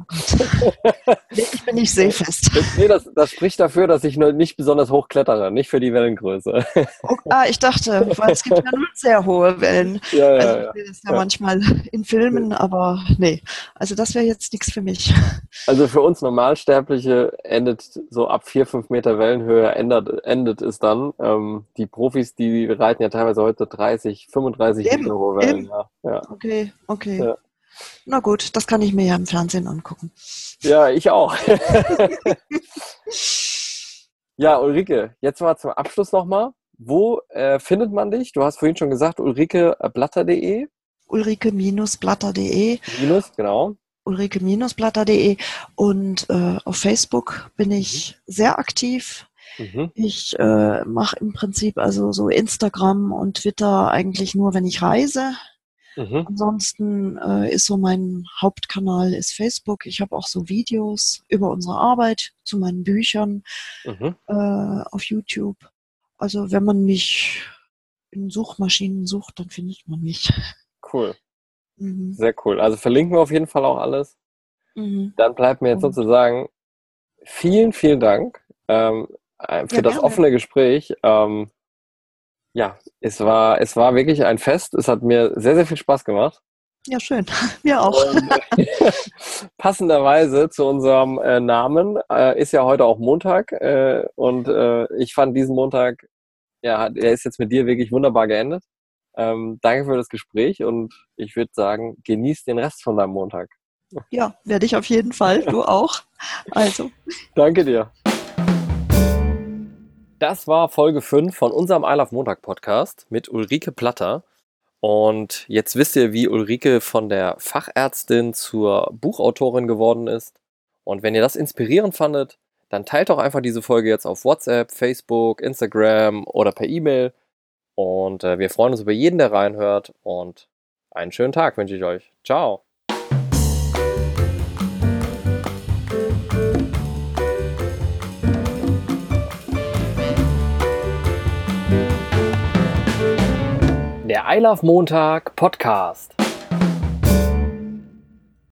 ich bin nicht seefest.
nee, das, das spricht dafür, dass ich nur nicht besonders hoch klettere, nicht für die Wellengröße.
Oh, ah, ich dachte, weil es gibt ja nur sehr hohe Wellen. (laughs)
ja, ja,
Also ich sehe das ja,
Ja.
manchmal in Filmen, aber nee. Also das wäre jetzt nichts für mich. (laughs)
Also für uns Normalsterbliche endet so ab vier, fünf Meter Wellenhöhe endet, endet es dann. Ähm, die Profis, die reiten ja teilweise heute 30, 35
Eben,
Meter hohe Wellen. ja.
Okay, okay. Na gut, das kann ich mir ja im Fernsehen angucken.
ja, ich auch. (laughs) ja, Ulrike, jetzt mal zum Abschluss nochmal. Wo äh, findet man dich? Du hast vorhin schon gesagt, ulrikeblatter.de.
Ulrike-blatter.de
Minus, genau.
ulrike-blatter.de und äh, auf Facebook bin ich sehr aktiv.
Mhm.
Ich äh, mache im Prinzip also so Instagram und Twitter eigentlich nur, wenn ich reise.
Mhm.
Ansonsten äh, ist so mein Hauptkanal ist Facebook. Ich habe auch so Videos über unsere Arbeit zu meinen Büchern
Mhm.
äh, auf YouTube. Also wenn man mich in Suchmaschinen sucht, dann findet man mich.
Cool,
Mhm.
sehr cool. Also verlinken wir auf jeden Fall auch alles.
Mhm.
Dann bleibt mir jetzt
Und-
sozusagen vielen, vielen Dank ähm, äh, für
Ja,
das
gerne.
offene Gespräch. Ähm, ja, es war, es war wirklich ein Fest. Es hat mir sehr, sehr viel Spaß gemacht.
Ja, schön. (laughs) Mir auch.
Und, äh, (laughs) passenderweise zu unserem äh, Namen äh, ist ja heute auch Montag äh, und äh, ich fand diesen Montag, ja, hat- er ist jetzt mit dir wirklich wunderbar geendet. Ähm, danke für das Gespräch und ich würde sagen, genieß den Rest von deinem Montag.
Ja, werde ich auf jeden Fall. Du (laughs) auch. Also,
Danke dir. Das war Folge 5 von unserem I Love Montag Podcast mit Ulrike Platter. Und jetzt wisst ihr, wie Ulrike von der Fachärztin zur Buchautorin geworden ist. Und wenn ihr das inspirierend fandet, dann teilt doch einfach diese Folge jetzt auf WhatsApp, Facebook, Instagram oder per E-Mail. Und äh, wir freuen uns über jeden, der reinhört. Und einen schönen Tag wünsche ich euch. Ciao. I Love Montag Podcast.